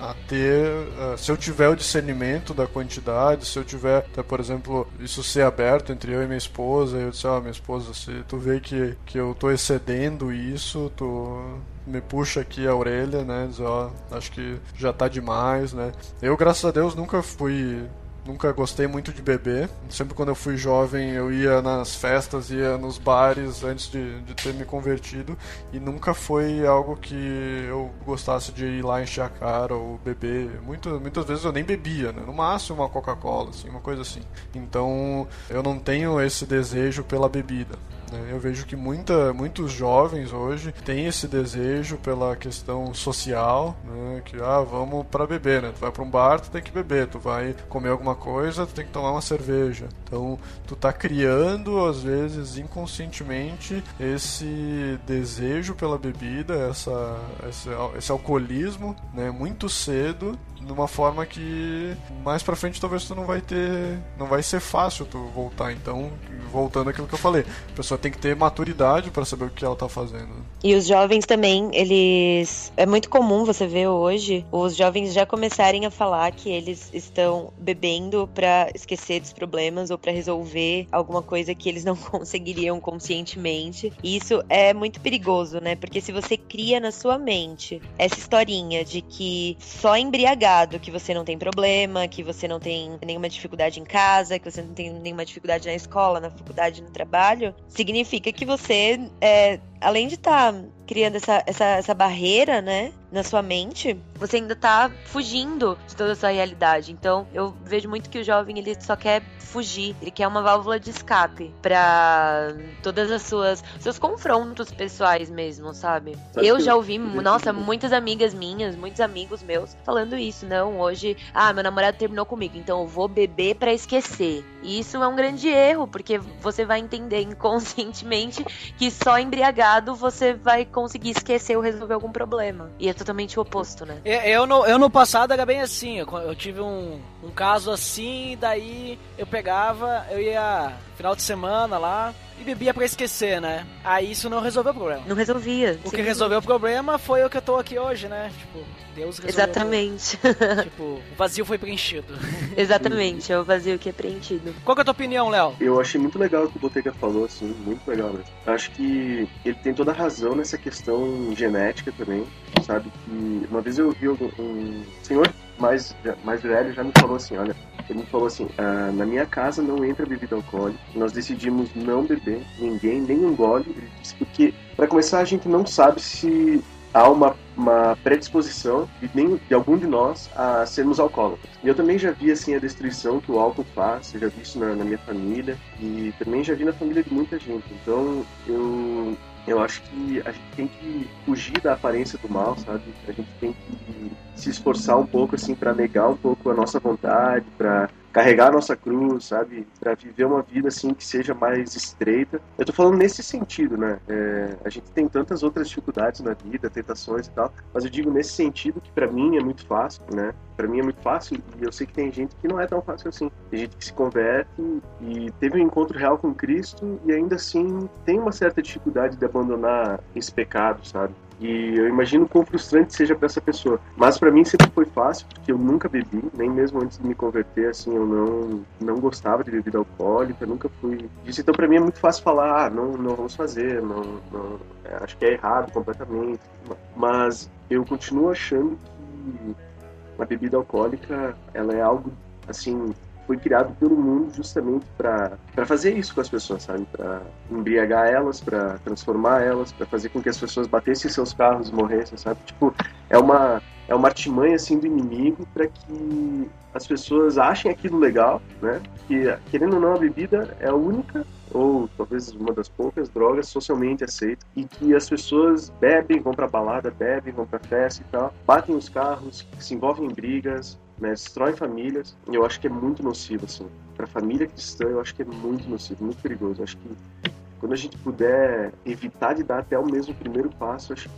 a, a ter, uh, se eu tiver o discernimento da quantidade, se eu tiver, até, por exemplo, isso ser aberto entre eu e minha esposa, eu disse, ó, oh, minha esposa, se tu vê que, que eu tô excedendo isso, tu me puxa aqui a orelha, né? Diz, ó, acho que já tá demais, né? Eu, graças a Deus, nunca fui nunca gostei muito de beber. Sempre quando eu fui jovem, eu ia nas festas, ia nos bares antes de, de ter me convertido e nunca foi algo que eu gostasse de ir lá encher a cara ou beber. Muito, muitas vezes eu nem bebia, né? No máximo uma Coca-Cola, assim, uma coisa assim. Então eu não tenho esse desejo pela bebida. Né? Eu vejo que muita, muitos jovens hoje têm esse desejo pela questão social, né? que ah, vamos para beber, né? Tu vai para um bar, tu tem que beber, tu vai comer alguma coisa, tu tem que tomar uma cerveja. Então, tu tá criando às vezes inconscientemente esse desejo pela bebida, essa, esse, esse alcoolismo, né, muito cedo de uma forma que mais para frente talvez tu não vai ter, não vai ser fácil tu voltar. Então, voltando àquilo que eu falei, a pessoa tem que ter maturidade para saber o que ela tá fazendo. E os jovens também, eles é muito comum você ver hoje os jovens já começarem a falar que eles estão bebendo para esquecer dos problemas ou para resolver alguma coisa que eles não conseguiriam conscientemente. E isso é muito perigoso, né? Porque se você cria na sua mente essa historinha de que só embriagar que você não tem problema, que você não tem nenhuma dificuldade em casa, que você não tem nenhuma dificuldade na escola, na faculdade, no trabalho, significa que você, é, além de estar tá criando essa, essa, essa barreira, né, na sua mente, você ainda tá fugindo de toda essa realidade. Então, eu vejo muito que o jovem ele só quer fugir, ele quer uma válvula de escape para todas as suas seus confrontos pessoais mesmo, sabe? Sabe eu já ouvi, nossa, muitas amigas minhas, muitos amigos meus falando isso, não, hoje, ah, meu namorado terminou comigo, então eu vou beber para esquecer. E isso é um grande erro, porque você vai entender inconscientemente que só embriagado você vai conseguir esquecer ou resolver algum problema. E é totalmente o oposto, né? Eu no, eu no passado era bem assim. Eu, eu tive um, um caso assim, daí eu pegava, eu ia final de semana lá, e bebia para esquecer, né? Aí isso não resolveu o problema. Não resolvia. O sim. que resolveu o problema foi o que eu tô aqui hoje, né? Tipo, Deus resolveu. Exatamente. tipo, o vazio foi preenchido. Exatamente, é o vazio que é preenchido. Qual que é a tua opinião, Léo? Eu achei muito legal o que o Botega falou, assim, muito legal mesmo. Acho que ele tem toda a razão nessa questão genética também, sabe? Que uma vez eu vi um senhor mais, mais velho já me falou assim, olha, ele me falou assim, ah, na minha casa não entra bebida alcoólica, nós decidimos não beber ninguém, nem um gole, porque para começar a gente não sabe se há uma, uma predisposição de, nem, de algum de nós a sermos alcoólatras. E eu também já vi assim a destruição que o álcool faz, eu já vi isso na, na minha família e também já vi na família de muita gente. Então eu eu acho que a gente tem que fugir da aparência do mal, sabe? A gente tem que se esforçar um pouco assim para negar um pouco a nossa vontade, para carregar a nossa cruz, sabe? Para viver uma vida assim que seja mais estreita. Eu tô falando nesse sentido, né? É, a gente tem tantas outras dificuldades na vida, tentações e tal, mas eu digo nesse sentido que para mim é muito fácil, né? Para mim é muito fácil e eu sei que tem gente que não é tão fácil assim. Tem gente que se converte e teve um encontro real com Cristo e ainda assim tem uma certa dificuldade de abandonar esse pecado, sabe? E eu imagino quão frustrante seja para essa pessoa. Mas para mim sempre foi fácil, porque eu nunca bebi, nem mesmo antes de me converter, assim, eu não, não gostava de bebida alcoólica, nunca fui. Então para mim é muito fácil falar, ah, não, não vamos fazer, não, não é, acho que é errado completamente. Mas eu continuo achando que a bebida alcoólica, ela é algo, assim, foi criado pelo mundo justamente para fazer isso com as pessoas, sabe? Para embriagar elas, para transformar elas, para fazer com que as pessoas batessem seus carros e morressem, sabe? Tipo, é uma é uma artimanha assim do inimigo para que as pessoas achem aquilo legal, né? Que querendo ou não a bebida é a única ou talvez uma das poucas drogas socialmente aceitas e que as pessoas bebem, vão para balada, bebem, vão para festa e tal, batem os carros, se envolvem em brigas, né, destrói famílias. Eu acho que é muito nocivo, assim. Para a família cristã, eu acho que é muito nocivo, muito perigoso. Eu acho que quando a gente puder evitar de dar até o mesmo primeiro passo, acho que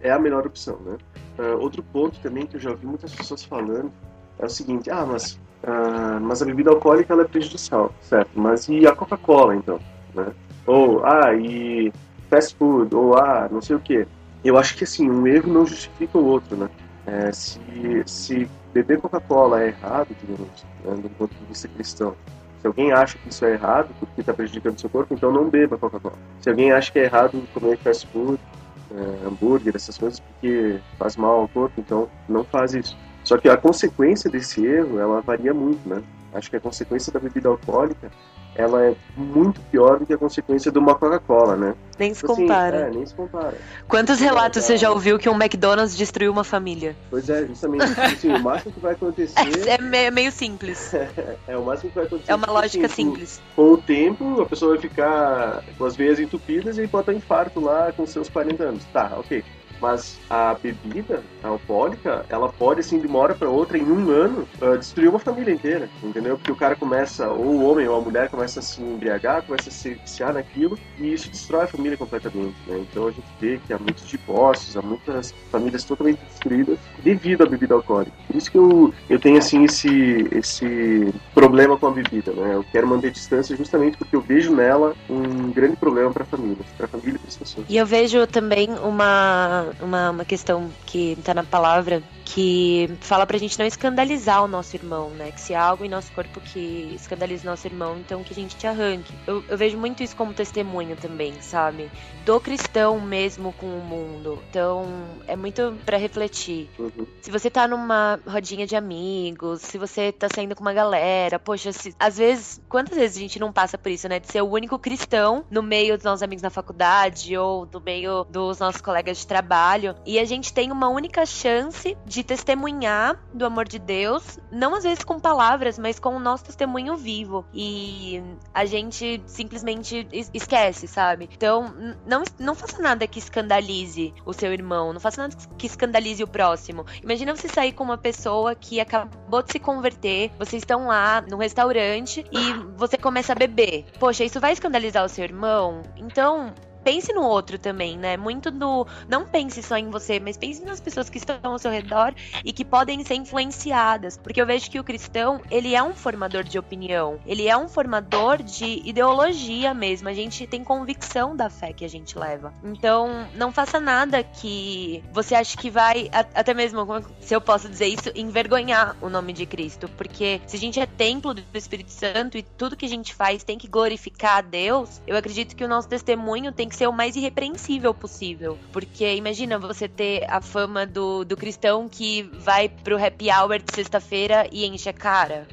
é a melhor opção, né? Uh, outro ponto também que eu já ouvi muitas pessoas falando é o seguinte: ah, mas, uh, mas a bebida alcoólica ela é prejudicial, certo? Mas e a Coca-Cola, então? Né? Ou, ah, e fast food, ou ah, não sei o que. Eu acho que assim, um erro não justifica o outro, né? É, se, se beber Coca-Cola é errado, digamos, né, do ponto de vista cristão, se alguém acha que isso é errado, porque está prejudicando seu corpo, então não beba Coca-Cola. Se alguém acha que é errado comer fast food, é, hambúrguer, essas coisas, porque faz mal ao corpo, então não faz isso. Só que a consequência desse erro, ela varia muito, né? Acho que a consequência da bebida alcoólica ela é muito pior do que a consequência de uma Coca-Cola, né? Nem se Tipo assim, compara. é, nem se compara. Quantos relatos é, você já é. ouviu que um McDonald's destruiu uma família? Pois é, justamente. Tipo assim, o máximo que vai acontecer É, me- meio simples. é o máximo que vai acontecer. É uma lógica assim, com- simples. Com o tempo, a pessoa vai ficar com as veias entupidas e pode ter um infarto lá com seus 40 anos. Tá, ok. Mas a bebida alcoólica, ela pode, assim, de uma hora para outra, em um ano, ah, destruir uma família inteira, entendeu? Porque o cara começa, ou o homem ou a mulher começa a se embriagar, começa a se viciar naquilo, e isso destrói a família completamente, né? Então a gente vê que há muitos divórcios, há muitas famílias totalmente destruídas devido à bebida alcoólica. Por isso que eu, eu tenho, assim, esse, esse problema com a bebida, né? Eu quero manter distância justamente porque eu vejo nela um grande problema para a família, para a família e para as pessoas. E eu vejo também uma, uma, uma questão que tá na palavra que fala pra gente não escandalizar o nosso irmão, né? Que se há algo em nosso corpo que escandaliza o nosso irmão, então que a gente te arranque. Eu, eu vejo muito isso como testemunho também, sabe? Do cristão mesmo com o mundo. Então é muito pra refletir. Uhum. Se você tá numa rodinha de amigos, se você tá saindo com uma galera, poxa, se- às vezes, quantas vezes a gente não passa por isso, né? De ser o único cristão no meio dos nossos amigos na faculdade ou no meio dos nossos colegas de trabalho. E a gente tem uma única chance de testemunhar do amor de Deus, não às vezes com palavras, mas com o nosso testemunho vivo. E a gente simplesmente es- esquece, sabe? Então, não, não faça nada que escandalize o seu irmão, não faça nada que escandalize o próximo. Imagina você sair com uma pessoa que acabou de se converter, vocês estão lá no restaurante e você começa a beber. Poxa, isso vai escandalizar o seu irmão? Então, pense no outro também, né? Muito no. Não pense só em você, mas pense nas pessoas que estão ao seu redor e que podem ser influenciadas. Porque eu vejo que o cristão, ele é um formador de opinião. Ele é um formador de ideologia mesmo. A gente tem convicção da fé que a gente leva. Então, não faça nada que você ache que vai, até mesmo, como- se eu posso dizer isso, envergonhar o nome de Cristo. Porque se a gente é templo do Espírito Santo e tudo que a gente faz tem que glorificar a Deus, eu acredito que o nosso testemunho tem ser o mais irrepreensível possível. Porque imagina você ter a fama do, do cristão que vai pro happy hour de sexta-feira e enche a cara.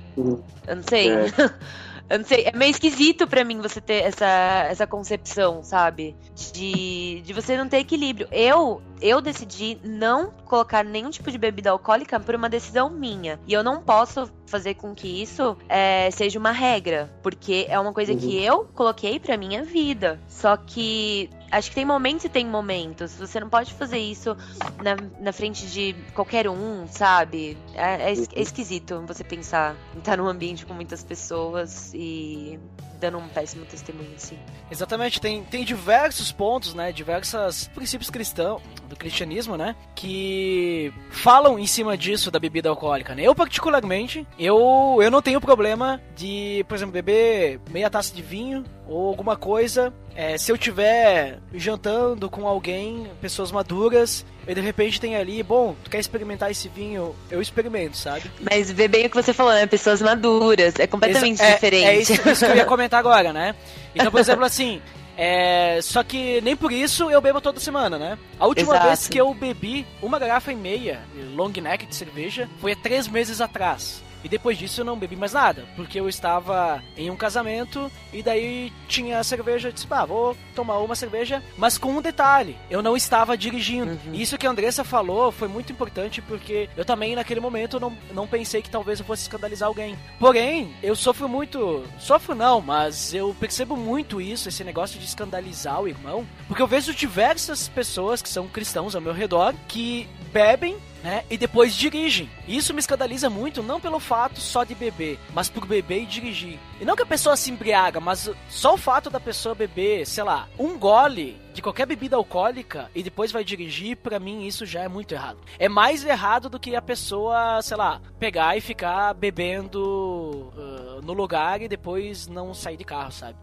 Eu não sei. É. Eu não sei, é meio esquisito pra mim você ter essa, essa concepção, sabe? De, de você não ter equilíbrio. Eu, eu decidi não colocar nenhum tipo de bebida alcoólica por uma decisão minha. E eu não posso fazer com que isso é, seja uma regra. Porque é uma coisa que eu coloquei pra minha vida. Só que acho que tem momentos e tem momentos. Você não pode fazer isso na, na frente de qualquer um, sabe? É, é é esquisito você pensar em estar num ambiente com muitas pessoas e dando um péssimo testemunho, assim. Exatamente, tem, tem diversos pontos, né? Diversos princípios cristãos, do cristianismo, né? Que falam em cima disso da bebida alcoólica, né? Eu, particularmente, eu, eu não tenho problema de, por exemplo, beber meia taça de vinho ou alguma coisa. é, se eu tiver jantando com alguém, pessoas maduras, e de repente tem ali, bom, tu quer experimentar esse vinho? Eu experimento, sabe? Mas vê bem o que você falou, né? Pessoas maduras. É completamente Exa- é- diferente. É, isso, isso que eu ia comentar agora, né? Então, por exemplo, assim. É, só que nem por isso eu bebo toda semana, né? A última Exato. vez que eu bebi uma garrafa e meia long neck de cerveja foi há três meses atrás. E depois disso eu não bebi mais nada, porque eu estava em um casamento e daí tinha a cerveja, eu disse, bah, vou tomar uma cerveja, mas com um detalhe, eu não estava dirigindo. Uhum. E isso que a Andressa falou foi muito importante porque eu também naquele momento não, não pensei que talvez eu fosse escandalizar alguém. Porém, eu sofro muito, sofro não, mas eu percebo muito isso, esse negócio de escandalizar o irmão, porque eu vejo diversas pessoas que são cristãos ao meu redor que bebem né? E depois dirigem. Isso me escandaliza muito, não pelo fato só de beber, mas por beber e dirigir. E não que a pessoa se embriaga, mas só o fato da pessoa beber, sei lá, um gole de qualquer bebida alcoólica e depois vai dirigir, pra mim isso já é muito errado. É mais errado do que a pessoa, sei lá, pegar e ficar bebendo ah, no lugar e depois não sair de carro, sabe?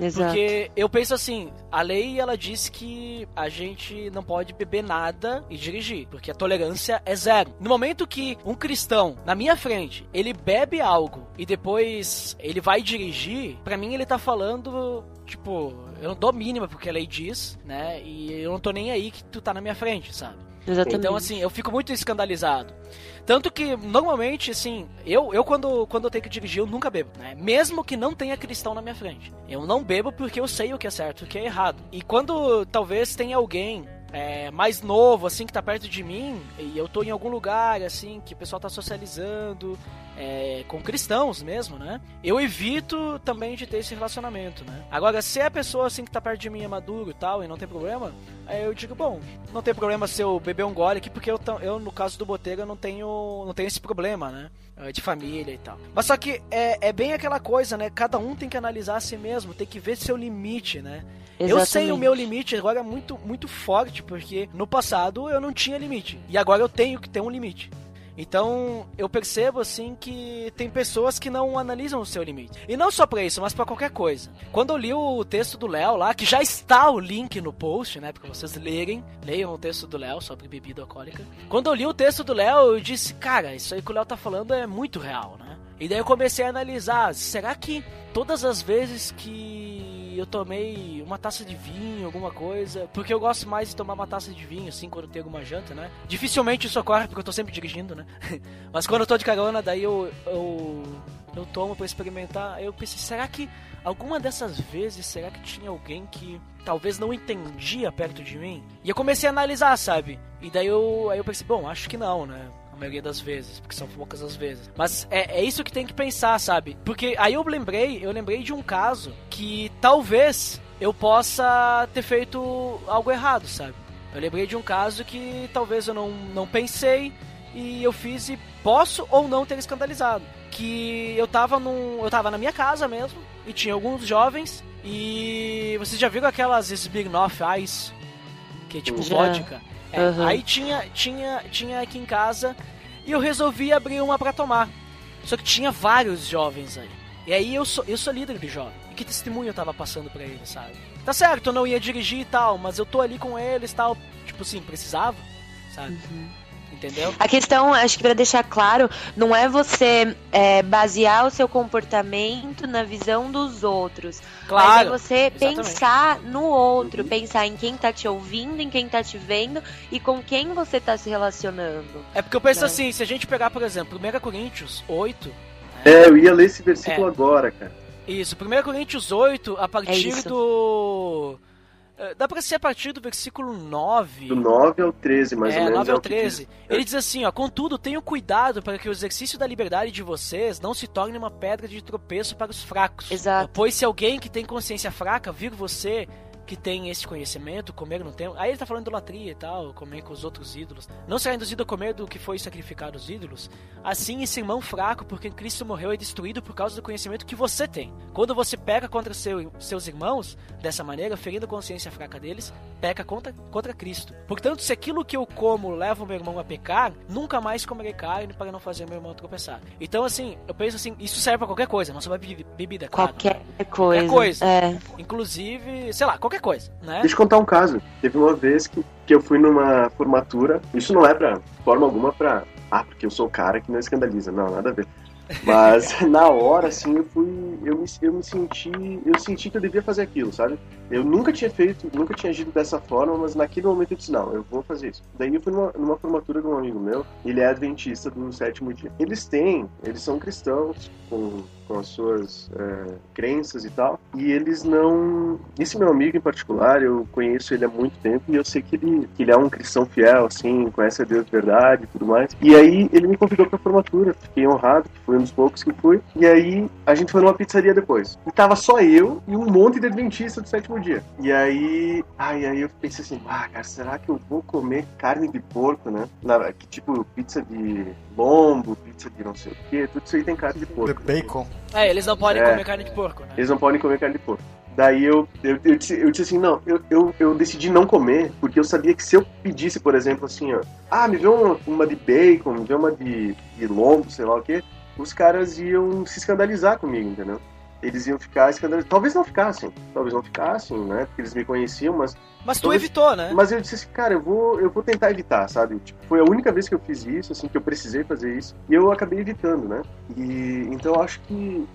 Exato. Porque eu penso assim, a lei ela diz que a gente não pode beber nada e dirigir, porque a tolerância é zero. No momento que um cristão na minha frente, ele bebe algo e depois ele vai dirigir, pra mim ele tá falando, tipo, eu não dou mínima porque a lei diz, né? E eu não tô nem aí que tu tá na minha frente, sabe? Exatamente. Então, assim, eu fico muito escandalizado. Tanto que, normalmente, assim, eu, eu quando, quando eu tenho que dirigir, eu nunca bebo, né? Mesmo que não tenha cristão na minha frente. Eu não bebo porque eu sei o que é certo e o que é errado. E quando talvez tenha alguém é, mais novo, assim, que tá perto de mim, e eu tô em algum lugar, assim, que o pessoal tá socializando, é, com cristãos mesmo, né? Eu evito também de ter esse relacionamento, né? Agora, se a pessoa, assim, que tá perto de mim é maduro e tal, e não tem problema, aí eu digo, bom, não tem problema se eu beber um gole aqui, porque eu, eu no caso do Botega, não tenho, não tenho esse problema, né? É, de família e tal. Mas só que é, é bem aquela coisa, né? Cada um tem que analisar a si mesmo, tem que ver seu limite, né? Exatamente. Eu sei o meu limite agora é muito, muito forte, porque no passado eu não tinha limite. E agora eu tenho que ter um limite. Então, eu percebo assim que tem pessoas que não analisam o seu limite. E não só para isso, mas para qualquer coisa. Quando eu li o texto do Léo lá, que já está o link no post, né, para vocês lerem, leiam o texto do Léo sobre bebida alcoólica. Quando eu li o texto do Léo, eu disse, cara, isso aí que o Léo tá falando é muito real, né? E daí eu comecei a analisar, será que todas as vezes que eu tomei uma taça de vinho, alguma coisa, porque eu gosto mais de tomar uma taça de vinho, assim, quando tem alguma janta, né? Dificilmente isso ocorre, porque eu tô sempre dirigindo, né? Mas quando eu tô de carona, daí eu, eu, eu tomo pra experimentar, eu pensei, será que alguma dessas vezes, será que tinha alguém que talvez não entendia perto de mim? E eu comecei a analisar, sabe? E daí eu, aí eu pensei, bom, acho que não, né? Maioria das vezes, porque são poucas as vezes. Mas é, é isso que tem que pensar, sabe? Porque aí eu lembrei, eu lembrei de um caso que talvez eu possa ter feito algo errado, sabe? Eu lembrei de um caso que talvez eu não, não pensei e eu fiz e posso ou não ter escandalizado. Que eu tava num. Eu tava na minha casa mesmo e tinha alguns jovens e vocês já viram aquelas Smirnoff Ice? Que é tipo Já. vodka? É, Uhum. Aí tinha, tinha, tinha aqui em casa e eu resolvi abrir uma pra tomar. Só que tinha vários jovens aí. E aí eu sou, eu sou líder de jovem. E que testemunho eu tava passando pra eles, sabe? Tá certo, eu não ia dirigir e tal, mas eu tô ali com eles e tal. Tipo assim, precisava, sabe? Entendeu? A questão, acho que pra deixar claro, não é você é, basear o seu comportamento na visão dos outros. Claro. Mas é você exatamente. pensar no outro, pensar em quem tá te ouvindo, em quem tá te vendo e com quem você tá se relacionando. É porque eu penso Né? assim, se a gente pegar, por exemplo, 1 Coríntios 8, É, eu ia ler esse versículo agora, cara. isso, 1 Coríntios 8, a partir isso. do. Eh, Dá pra ser a partir do versículo 9. Do 9 ao 13, mais é, ou menos. 9 é ao o que 13. diz. Ele diz assim, ó, contudo, tenham cuidado para que o exercício da liberdade de vocês não se torne uma pedra de tropeço para os fracos. Exato. Pois se alguém que tem consciência fraca vir você que tem esse conhecimento, comer não tem. Aí ele tá falando de idolatria e tal, comer com os outros ídolos. Não será induzido a comer do que foi sacrificado aos ídolos. Assim, esse irmão fraco, porque Cristo morreu, é destruído por causa do conhecimento que você tem. Quando você peca contra seu, seus irmãos, dessa maneira, ferindo a consciência fraca deles, peca contra, contra Cristo. Portanto, se aquilo que eu como leva o meu irmão a pecar, nunca mais comerei carne para não fazer meu irmão tropeçar. Então, assim, eu penso assim, isso serve para qualquer coisa, não só pra bebi- bebida, claro. Qualquer coisa. coisa. É. Inclusive, sei lá, qualquer coisa, né? Deixa eu contar um caso. Teve uma vez que, que eu fui numa formatura. Isso não é pra forma alguma pra. Ah, porque eu sou o cara que não escandaliza. Não, nada a ver. Mas na hora, assim, eu fui. Eu me, eu me senti. Eu senti que eu devia fazer aquilo, sabe? Eu nunca tinha feito, nunca tinha agido dessa forma, mas naquele momento eu disse, não, eu vou fazer isso. Daí eu fui numa, numa formatura de um amigo meu, ele é adventista do sétimo dia. Eles têm, eles são cristãos, com, com as suas é, crenças e tal, e eles não. Esse meu amigo em particular, eu conheço ele há muito tempo e eu sei que ele, que ele é um cristão fiel, assim, conhece a Deus de verdade e tudo mais. E aí ele me convidou pra formatura, fiquei honrado, que foi um dos poucos que fui. E aí a gente foi numa pizzaria depois. E tava só eu e um monte de adventista do sétimo dia. E aí, ai, aí eu pensei assim, ah, cara, será que eu vou comer carne de porco, né? Na, que tipo pizza de lombo, pizza de não sei o quê, tudo isso aí tem carne de De porco. bacon. É, eles não podem É. comer carne de porco, né? Eles não podem comer carne de porco. Daí eu, eu, eu, disse, eu disse assim, não, eu, eu, eu decidi não comer, porque eu sabia que se eu pedisse, por exemplo, assim, ó, ah, me vê uma, uma de bacon, me vê uma de, de lombo, sei lá o quê, os caras iam se escandalizar comigo, entendeu? Eles iam ficar escandalizados. Talvez não ficassem, talvez não ficassem, né? Porque eles me conheciam, mas Mas tu Talvez- evitou, né? Mas eu disse assim, cara, eu vou, eu vou tentar evitar, sabe? Tipo, foi a única vez que eu fiz isso, assim, que eu precisei fazer isso, e eu acabei evitando, né? E então eu acho que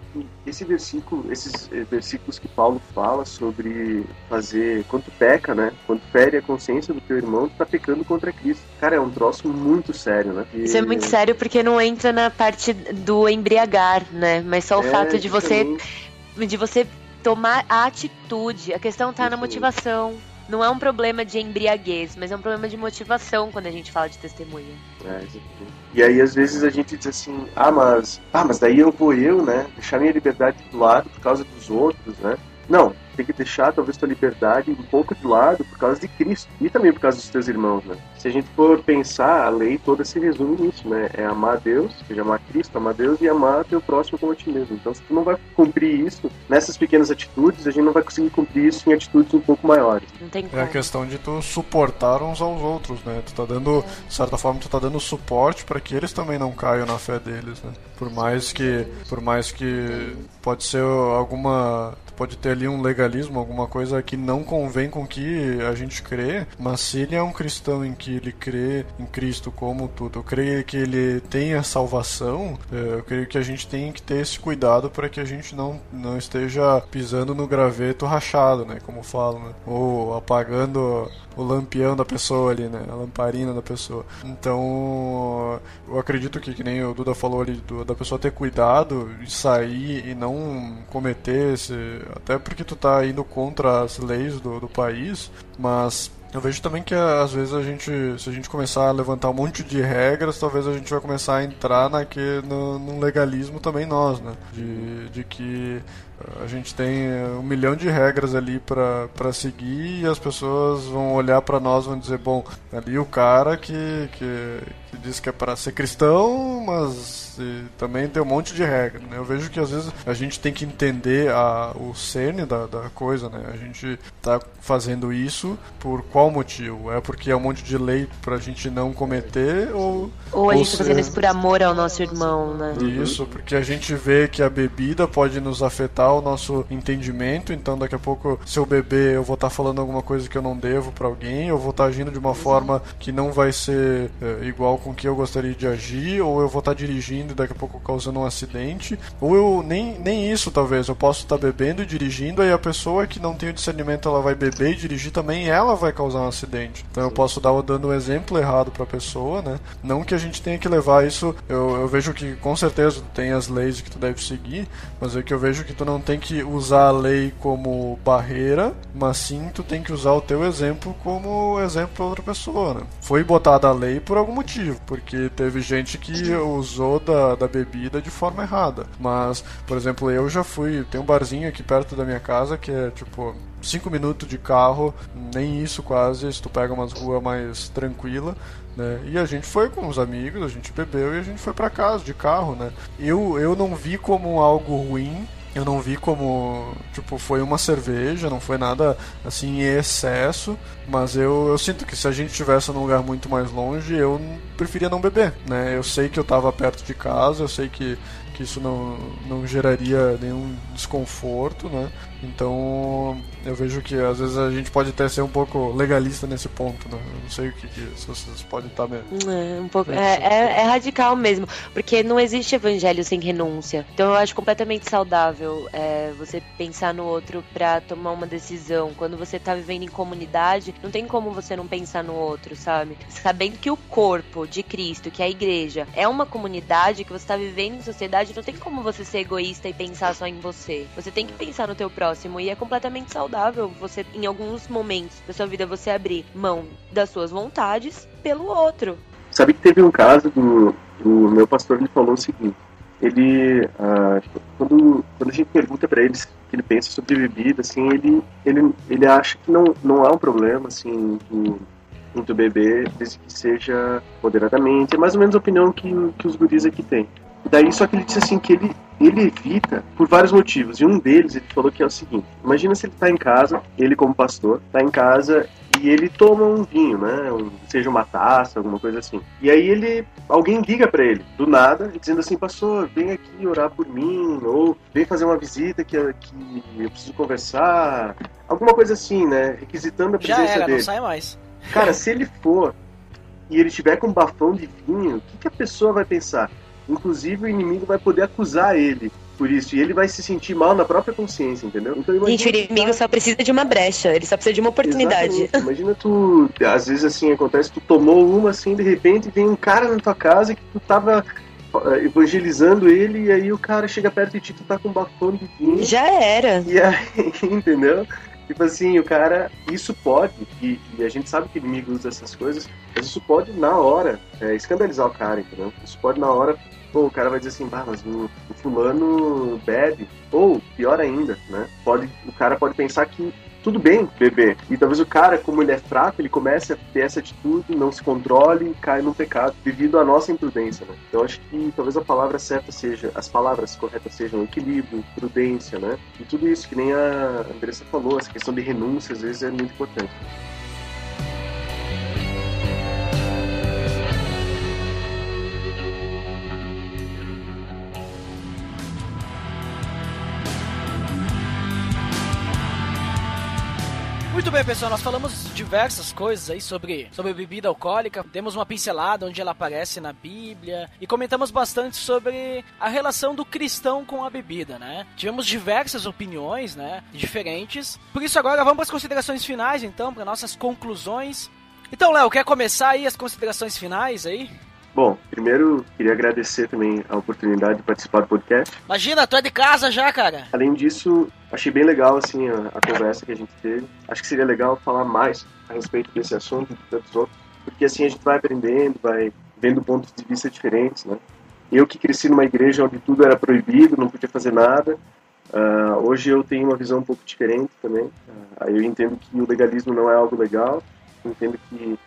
esse versículo, esses eh, versículos que Paulo fala sobre fazer, quando tu peca, né? Quando tu fere a consciência do teu irmão, tu tá pecando contra Cristo. Cara, é um troço muito sério, né? E- Isso é muito sério porque não entra na parte do embriagar, né? Mas só o É, fato de você. De você tomar a atitude. A questão tá na motivação. Não é um problema de embriaguez, mas é um problema de motivação quando a gente fala de testemunha. É, e aí, às vezes, a gente diz assim, ah, mas, ah, mas daí eu vou eu, né? Deixar minha liberdade do lado por causa dos outros, né? Não, tem que deixar talvez tua liberdade um pouco de lado por causa de Cristo e também por causa dos teus irmãos, né? Se a gente for pensar, a lei toda se resume nisso, né? É amar a Deus, ou seja, amar Cristo, amar Deus e amar teu próximo como a ti mesmo. Então, se tu não vai cumprir isso nessas pequenas atitudes, a gente não vai conseguir cumprir isso em atitudes um pouco maiores. Não tem É como. a questão de tu suportar uns aos outros, né? Tu tá dando, de certa forma, tu tá dando suporte para que eles também não caiam na fé deles, né? Por mais que, por mais que pode ser alguma, tu pode ter ali um legalismo, alguma coisa que não convém com que a gente crê, mas se ele é um cristão em que ele crê em Cristo como tudo, eu creio que ele tem a salvação, é, eu creio que a gente tem que ter esse cuidado para que a gente não, não esteja pisando no graveto rachado, né? Como falam, né? Ou apagando o lampião da pessoa ali, né? A lamparina da pessoa. Então, eu acredito que, que nem o Duda falou ali, do- da pessoa ter cuidado e sair e não cometer esse. Até porque tu tá indo contra as leis do, do país, mas. Eu vejo também que às vezes a gente, se a gente começar a levantar um monte de regras, talvez a gente vai começar a entrar naque, no, legalismo também nós, né? De, de que a gente tem um milhão de regras ali pra seguir e as pessoas vão olhar pra nós e vão dizer, bom, ali o cara que, que, que diz que é para ser cristão, mas também tem um monte de regras, né? Eu vejo que às vezes a gente tem que entender a, o cerne da, da coisa, né? A gente tá fazendo isso por qual motivo? É porque é um monte de lei pra gente não cometer ou Ou a Ou gente tá fazendo isso por amor ao nosso irmão, né? isso, porque a gente vê que a bebida pode nos afetar o nosso entendimento, então daqui a pouco, se eu beber, eu vou estar falando alguma coisa que eu não devo pra alguém, eu vou estar agindo de uma forma que não vai ser é, igual com que eu gostaria de agir, ou eu vou estar dirigindo e daqui a pouco causando um acidente, ou eu nem, nem isso talvez, eu posso estar bebendo e dirigindo, aí a pessoa que não tem o discernimento, ela vai beber e dirigir também, ela vai causar um acidente. Então eu posso dar dando um exemplo errado pra pessoa, né? Não que a gente tenha que levar isso, eu, eu vejo que com certeza tem as leis que tu deve seguir, mas é que eu vejo que tu não tem que usar a lei como barreira, mas sim tu tem que usar o teu exemplo como exemplo pra outra pessoa, né? Foi botada a lei por algum motivo, porque teve gente que usou da, da bebida de forma errada. Mas, por exemplo, eu já fui, tem um barzinho aqui perto da minha casa que é tipo cinco minutos de carro, nem isso quase, se tu pega umas ruas mais tranquila, né? E a gente foi com os amigos, a gente bebeu e a gente foi pra casa de carro, né? Eu, eu não vi como algo ruim, eu não vi como, tipo, foi uma cerveja, não foi nada assim em excesso, mas eu, eu sinto que se a gente estivesse num lugar muito mais longe, eu preferia não beber, né? Eu sei que eu tava perto de casa, eu sei que, que isso não, não geraria nenhum desconforto, né? Então eu vejo que às vezes a gente pode até ser um pouco legalista nesse ponto, né? Eu não sei o que, que se vocês podem estar mesmo. É, um pouco, é, é- é radical mesmo, porque não existe evangelho sem renúncia. Então eu acho completamente saudável é, você pensar no outro pra tomar uma decisão. Quando você tá vivendo em comunidade, não tem como você não pensar no outro, sabe? Sabendo que o corpo de Cristo, que é a igreja, é uma comunidade que você tá vivendo em sociedade, não tem como você ser egoísta e pensar só em você. Você tem que pensar no teu próximo e é completamente saudável você, em alguns momentos da sua vida, você abrir mão das suas vontades pelo outro. Sabe que teve um caso do, do meu pastor, ele falou o seguinte, ele, ah, quando, quando a gente pergunta para ele que ele pensa sobre bebida, assim, ele, ele, ele acha que não, não há um problema, assim, em tu beber, desde que seja moderadamente, é mais ou menos a opinião que, que os guris aqui têm. Daí, só que ele disse assim, que ele, ele evita por vários motivos. E um deles, ele falou que é o seguinte: imagina se ele está em casa, ele como pastor, está em casa e ele toma um vinho, né? Um, seja uma taça, alguma coisa assim. E aí ele, alguém liga para ele do nada, dizendo assim, pastor, vem aqui orar por mim, ou vem fazer uma visita que, que eu preciso conversar, alguma coisa assim, né? Requisitando a presença Já era, dele. não sai mais. Cara, se ele for e ele tiver com um bafão de vinho, o que, que a pessoa vai pensar? Inclusive o inimigo vai poder acusar ele por isso. E ele vai se sentir mal na própria consciência, entendeu? Então, imagina Gente, o inimigo só precisa de uma brecha, ele só precisa de uma oportunidade. Exatamente. Imagina tu, às vezes assim acontece, tu tomou uma assim, de repente vem um cara na tua casa que tu tava eh, evangelizando ele e aí o cara chega perto de ti, tu tá com um bafão de vinho. Já era. E aí, entendeu? Tipo assim, o cara, isso pode, e, e, a gente sabe que o inimigo usa essas coisas, mas isso pode na hora é, escandalizar o cara, entendeu? Isso pode na hora Pô, o cara vai dizer assim, bah, mas o, o, fulano bebe. Ou, pior ainda, né? Pode, o cara pode pensar que tudo bem beber. E talvez o cara, como ele é fraco, ele comece a ter essa atitude, não se controle e cai num pecado devido à nossa imprudência, né? Então acho que talvez a palavra certa seja, as palavras corretas sejam equilíbrio, prudência, né? E tudo isso que nem a Andressa falou, essa questão de renúncia às vezes é muito importante. Bem, pessoal, nós falamos diversas coisas aí sobre, sobre bebida alcoólica, demos uma pincelada onde ela aparece na Bíblia e comentamos bastante sobre a relação do cristão com a bebida, né? Tivemos diversas opiniões, né, diferentes. Por isso agora vamos para as considerações finais, então, para nossas conclusões. Então, Léo, quer começar aí as considerações finais aí? Bom, primeiro queria agradecer também a oportunidade de participar do podcast. Imagina, tu é de casa já, cara. Além disso, achei bem legal assim a, a, conversa que a gente teve. Acho que seria legal falar mais a respeito desse assunto e de tantos outros, porque assim a gente vai aprendendo, vai vendo pontos de vista diferentes, né? Eu que cresci numa igreja onde tudo era proibido, não podia fazer nada. Uh, hoje eu tenho uma visão um pouco diferente também. Uh, eu entendo que o legalismo não é algo legal. Entendo que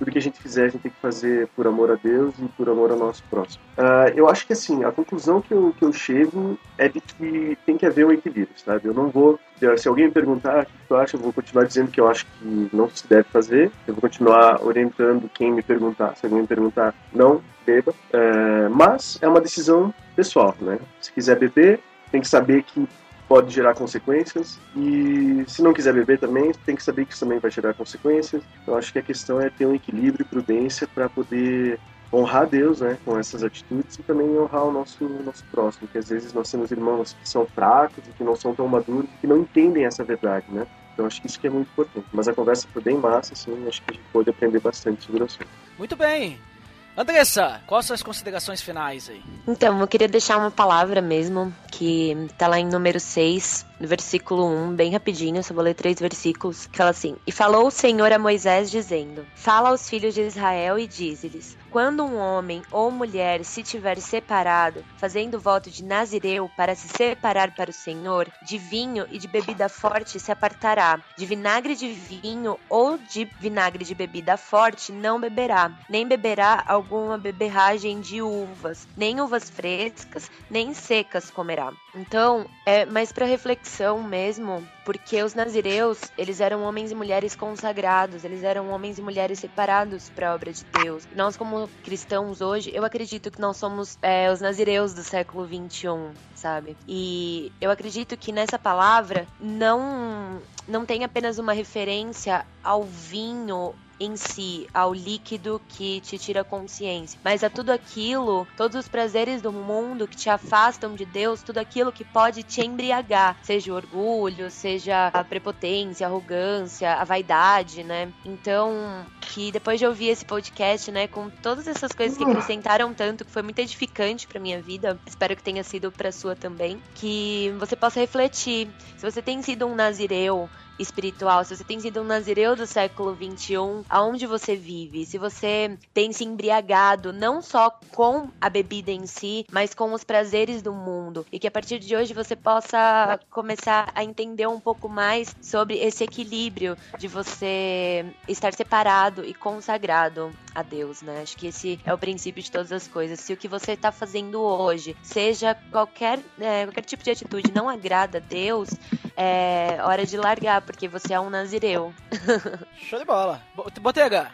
tudo que a gente fizer a gente tem que fazer por amor a Deus e por amor ao nosso próximo. Uh, eu acho que assim, a conclusão que eu, que eu chego é de que tem que haver um equilíbrio, sabe? Eu não vou, se alguém me perguntar o que tu acha, eu vou continuar dizendo que eu acho que não se deve fazer, eu vou continuar orientando quem me perguntar, se alguém me perguntar, não beba, uh, mas é uma decisão pessoal, né? Se quiser beber, tem que saber que pode gerar consequências e se não quiser beber também tem que saber que isso também vai gerar consequências. Então acho que a questão é ter um equilíbrio e prudência para poder honrar Deus, né, com essas atitudes e também honrar o nosso nosso próximo, que às vezes nós temos irmãos que são fracos e que não são tão maduros, que não entendem essa verdade, né? Então acho que isso que é muito importante. Mas a conversa foi bem massa, assim, acho que a gente pode aprender bastante sobre o assunto. Muito bem. Andressa, quais são as considerações finais aí? Então, eu queria deixar uma palavra mesmo, que tá lá em número 6, no versículo 1, bem rapidinho, só vou ler três versículos, que fala assim: E falou o Senhor a Moisés, dizendo: Fala aos filhos de Israel e diz-lhes: Quando um homem ou mulher se tiver separado, fazendo voto de Nazireu para se separar para o Senhor, de vinho e de bebida forte se apartará, de vinagre de vinho ou de vinagre de bebida forte não beberá, nem beberá alguma beberragem de uvas, nem uvas frescas, nem secas comerá. Então, é mais para reflexão mesmo, porque os nazireus, eles eram homens e mulheres consagrados, eles eram homens e mulheres separados para a obra de Deus. Nós, como cristãos hoje, eu acredito que nós somos é, os nazireus do século 21, sabe? E eu acredito que nessa palavra não não tem apenas uma referência ao vinho em si, ao líquido que te tira a consciência, mas a tudo aquilo, todos os prazeres do mundo que te afastam de Deus, tudo aquilo que pode te embriagar, seja o orgulho, seja a prepotência, a arrogância, a vaidade, né? Então, que depois de ouvir esse podcast, né, com todas essas coisas que acrescentaram tanto, que foi muito edificante para minha vida, espero que tenha sido para sua também, que você possa refletir. Se você tem sido um nazireu, espiritual, se você tem sido um nazireu do século 21, aonde você vive, se você tem se embriagado não só com a bebida em si, mas com os prazeres do mundo, e que a partir de hoje você possa começar a entender um pouco mais sobre esse equilíbrio de você estar separado e consagrado a Deus, né? Acho que esse é o princípio de todas as coisas. Se o que você está fazendo hoje, seja qualquer, é, qualquer tipo de atitude, não agrada a Deus, é hora de largar, porque você é um nazireu. Show de bola. Botega.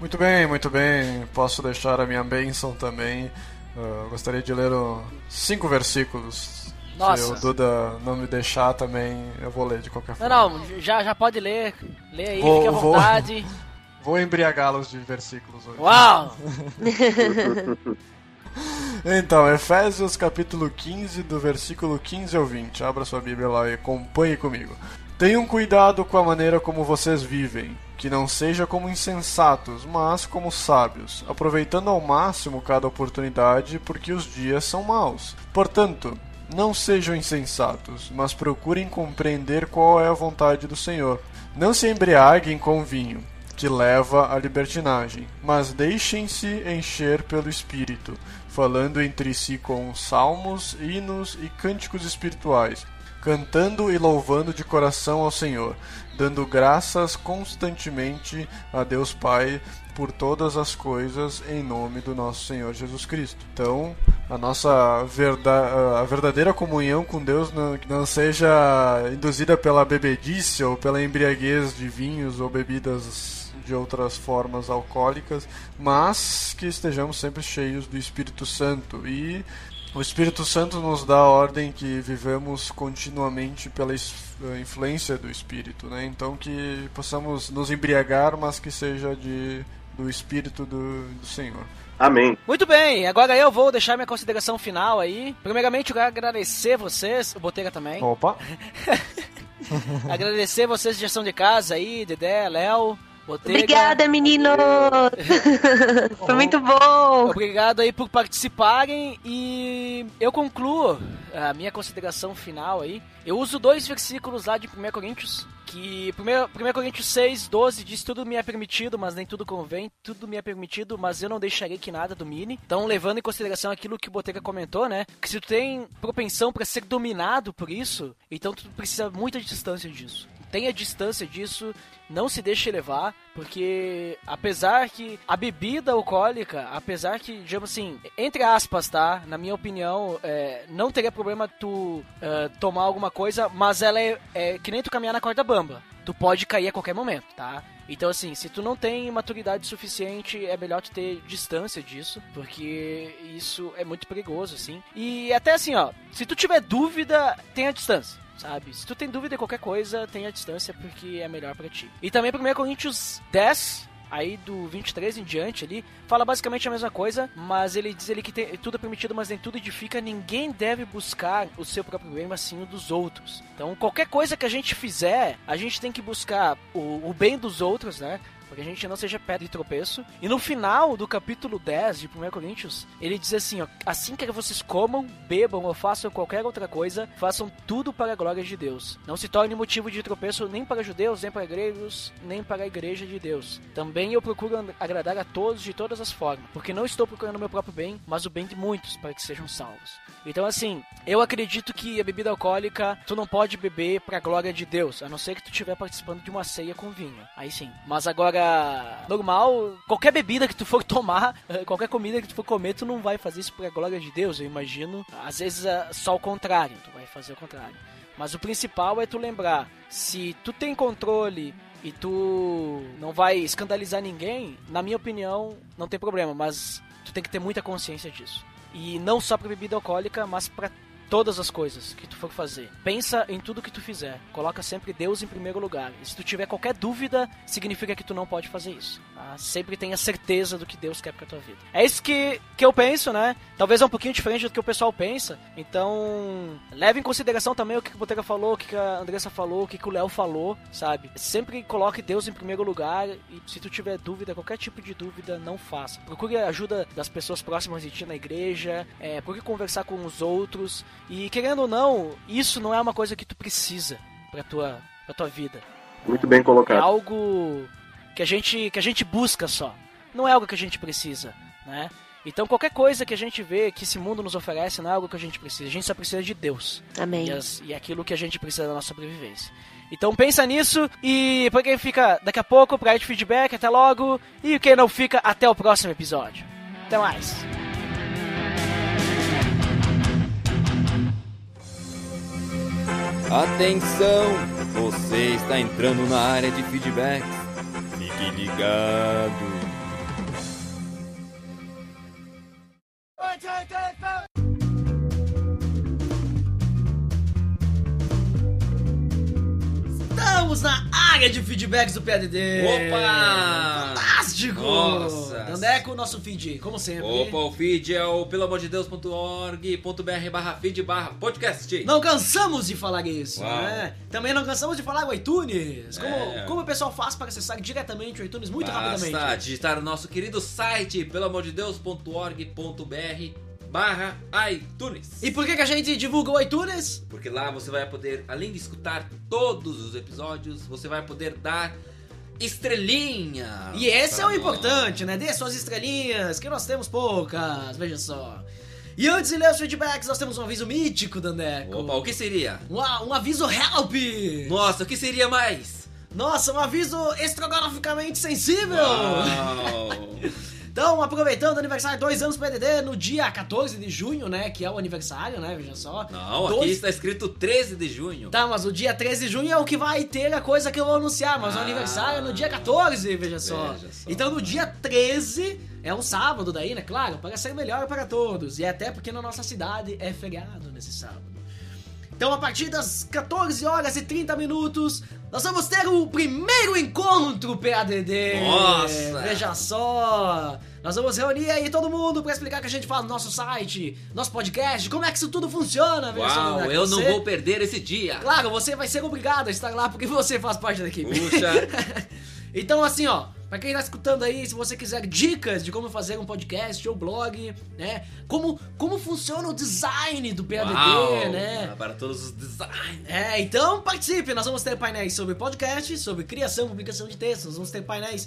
Muito bem, muito bem. Posso deixar a minha bênção também. Uh, gostaria de ler cinco versículos. Nossa. Se o Duda não me deixar também, eu vou ler de qualquer forma. Não, não, já, já pode ler. Lê aí, vou, fique à vontade. Vou, vou embriagá-los de versículos hoje. Uau! então, Efésios capítulo 15, do versículo 15 ao 20. Abra sua Bíblia lá e acompanhe comigo. Tenham cuidado com a maneira como vocês vivem, que não seja como insensatos, mas como sábios, aproveitando ao máximo cada oportunidade, porque os dias são maus. Portanto, não sejam insensatos, mas procurem compreender qual é a vontade do Senhor. Não se embriaguem com vinho, que leva à libertinagem, mas deixem-se encher pelo Espírito, falando entre si com salmos, hinos e cânticos espirituais cantando e louvando de coração ao Senhor, dando graças constantemente a Deus Pai por todas as coisas em nome do nosso Senhor Jesus Cristo. Então, a nossa verdade, a verdadeira comunhão com Deus não, não seja induzida pela bebedice ou pela embriaguez de vinhos ou bebidas de outras formas alcoólicas, mas que estejamos sempre cheios do Espírito Santo e o Espírito Santo nos dá a ordem que vivemos continuamente pela eh, influência do Espírito, né? Então que possamos nos embriagar, mas que seja de do Espírito do, do Senhor. Amém. Muito bem, agora eu vou deixar minha consideração final aí. Primeiramente, eu quero agradecer vocês, o Botega também. Opa! agradecer vocês de gestão de casa aí, Dedé, Léo, Botega. Obrigada, meninos! Foi muito bom! Obrigado aí por participarem e eu concluo a minha consideração final aí. Eu uso dois versículos lá de 1 Coríntios, que 1 Coríntios 6, 12 diz tudo me é permitido, mas nem tudo convém, tudo me é permitido, mas eu não deixarei que nada domine. Então, levando em consideração aquilo que o Botega comentou, né, que se tu tem propensão para ser dominado por isso, então tu precisa muita distância disso tenha distância disso, não se deixe levar, porque apesar que a bebida alcoólica, apesar que, digamos assim, entre aspas, tá? Na minha opinião, é, não teria problema tu é, tomar alguma coisa, mas ela é, é que nem tu caminhar na corda bamba. Tu pode cair a qualquer momento, tá? Então, assim, se tu não tem maturidade suficiente, é melhor tu ter distância disso, porque isso é muito perigoso, assim. E até assim, ó, se tu tiver dúvida, tenha distância sabe? Se tu tem dúvida em qualquer coisa, tenha distância porque é melhor para ti. E também 1 Coríntios 10, aí do 23 em diante ali, fala basicamente a mesma coisa, mas ele diz ali que tem, tudo é permitido, mas nem tudo edifica, ninguém deve buscar o seu próprio bem, mas sim o dos outros. Então, qualquer coisa que a gente fizer, a gente tem que buscar o, o bem dos outros, né? Para que a gente não seja pedra de tropeço. E no final do capítulo 10 de 1 Coríntios, ele diz assim: ó, assim que vocês comam, bebam ou façam qualquer outra coisa, façam tudo para a glória de Deus. Não se torne motivo de tropeço nem para judeus, nem para gregos, nem para a igreja de Deus. Também eu procuro agradar a todos de todas as formas, porque não estou procurando o meu próprio bem, mas o bem de muitos, para que sejam salvos. Então, assim, eu acredito que a bebida alcoólica, tu não pode beber para a glória de Deus, a não ser que tu estiver participando de uma ceia com vinho. Aí sim. Mas agora normal, qualquer bebida que tu for tomar, qualquer comida que tu for comer, tu não vai fazer isso pra glória de Deus, eu imagino. Às vezes é só o contrário, tu vai fazer o contrário. Mas o principal é tu lembrar, se tu tem controle e tu não vai escandalizar ninguém, na minha opinião, não tem problema, mas tu tem que ter muita consciência disso. E não só pra bebida alcoólica, mas pra todas as coisas que tu for fazer. Pensa em tudo que tu fizer. Coloca sempre Deus em primeiro lugar. E se tu tiver qualquer dúvida, significa que tu não pode fazer isso. Tá? Sempre tenha certeza do que Deus quer pra tua vida. É isso que, que eu penso, né? Talvez é um pouquinho diferente do que o pessoal pensa. Então, leve em consideração também o que o Botega falou, o que a Andressa falou, o que o Léo falou, sabe? Sempre coloque Deus em primeiro lugar. E se tu tiver dúvida, qualquer tipo de dúvida, não faça. Procure a ajuda das pessoas próximas de ti na igreja. É, procure conversar com os outros. E querendo ou não, isso não é uma coisa que tu precisa pra tua, pra tua vida. Muito bem colocado. É algo que a gente que a gente busca só. Não é algo que a gente precisa, né? Então qualquer coisa que a gente vê que esse mundo nos oferece não é algo que a gente precisa. A gente só precisa de Deus. Amém. E, as, e é aquilo que a gente precisa da nossa sobrevivência. Então pensa nisso e pra quem fica daqui a pouco, pra de feedback, até logo. E quem não fica, até o próximo episódio. Até mais. Atenção! Você está entrando na área de feedback. Fique ligado. Patriotes Estamos na área de feedbacks do PADD. Opa! Fantástico! Nossa! Dandeco, nosso feed, como sempre. Opa, o feed é o pelamordedeus.org.br barra feed barra podcast. Não cansamos de falar isso, Uau. né? Também não cansamos de falar o iTunes. Como, É. como o pessoal faz para acessar diretamente o iTunes muito rapidamente? Basta digitar o nosso querido site pelamordedeus.org.br barra iTunes. E por que, que a gente divulga o iTunes? Porque lá você vai poder, além de escutar todos os episódios, você vai poder dar estrelinha. E esse é o nós. importante, né? Dê suas estrelinhas, que nós temos poucas, veja só. E antes de ler os feedbacks, nós temos um aviso mítico, Dandeco. Opa, o que seria? Um, um aviso help! Nossa, o que seria mais? Nossa, um aviso estrogonoficamente sensível! Uau. Então, aproveitando o aniversário, dois anos pro EDD, no dia 14 de junho, né? Que é o aniversário, né? Veja só. Não, aqui Dois- está escrito 13 de junho. Tá, mas o dia 13 de junho é o que vai ter a coisa que eu vou anunciar, mas o Ah. aniversário é no dia 14, veja só. Veja só. Então no dia 13 é um sábado daí, né? Claro, para ser melhor para todos. E até porque na nossa cidade é feriado nesse sábado. Então a partir das 14 horas e 30 minutos, nós vamos ter o primeiro encontro PADD. Nossa! Veja só! Nós vamos reunir aí todo mundo para explicar o que a gente fala no nosso site, nosso podcast, como é que isso tudo funciona, Uau, né? eu não Você- vou perder esse dia. Claro, você vai ser obrigado a estar lá porque você faz parte da equipe. Puxa. então, assim, ó, pra quem tá escutando aí, se você quiser dicas de como fazer um podcast ou blog, né? Como, como funciona o design do PADD, Uau, né? Para todos os designs. É, então participe! Nós vamos ter painéis sobre podcast, sobre criação e publicação de textos, nós vamos ter painéis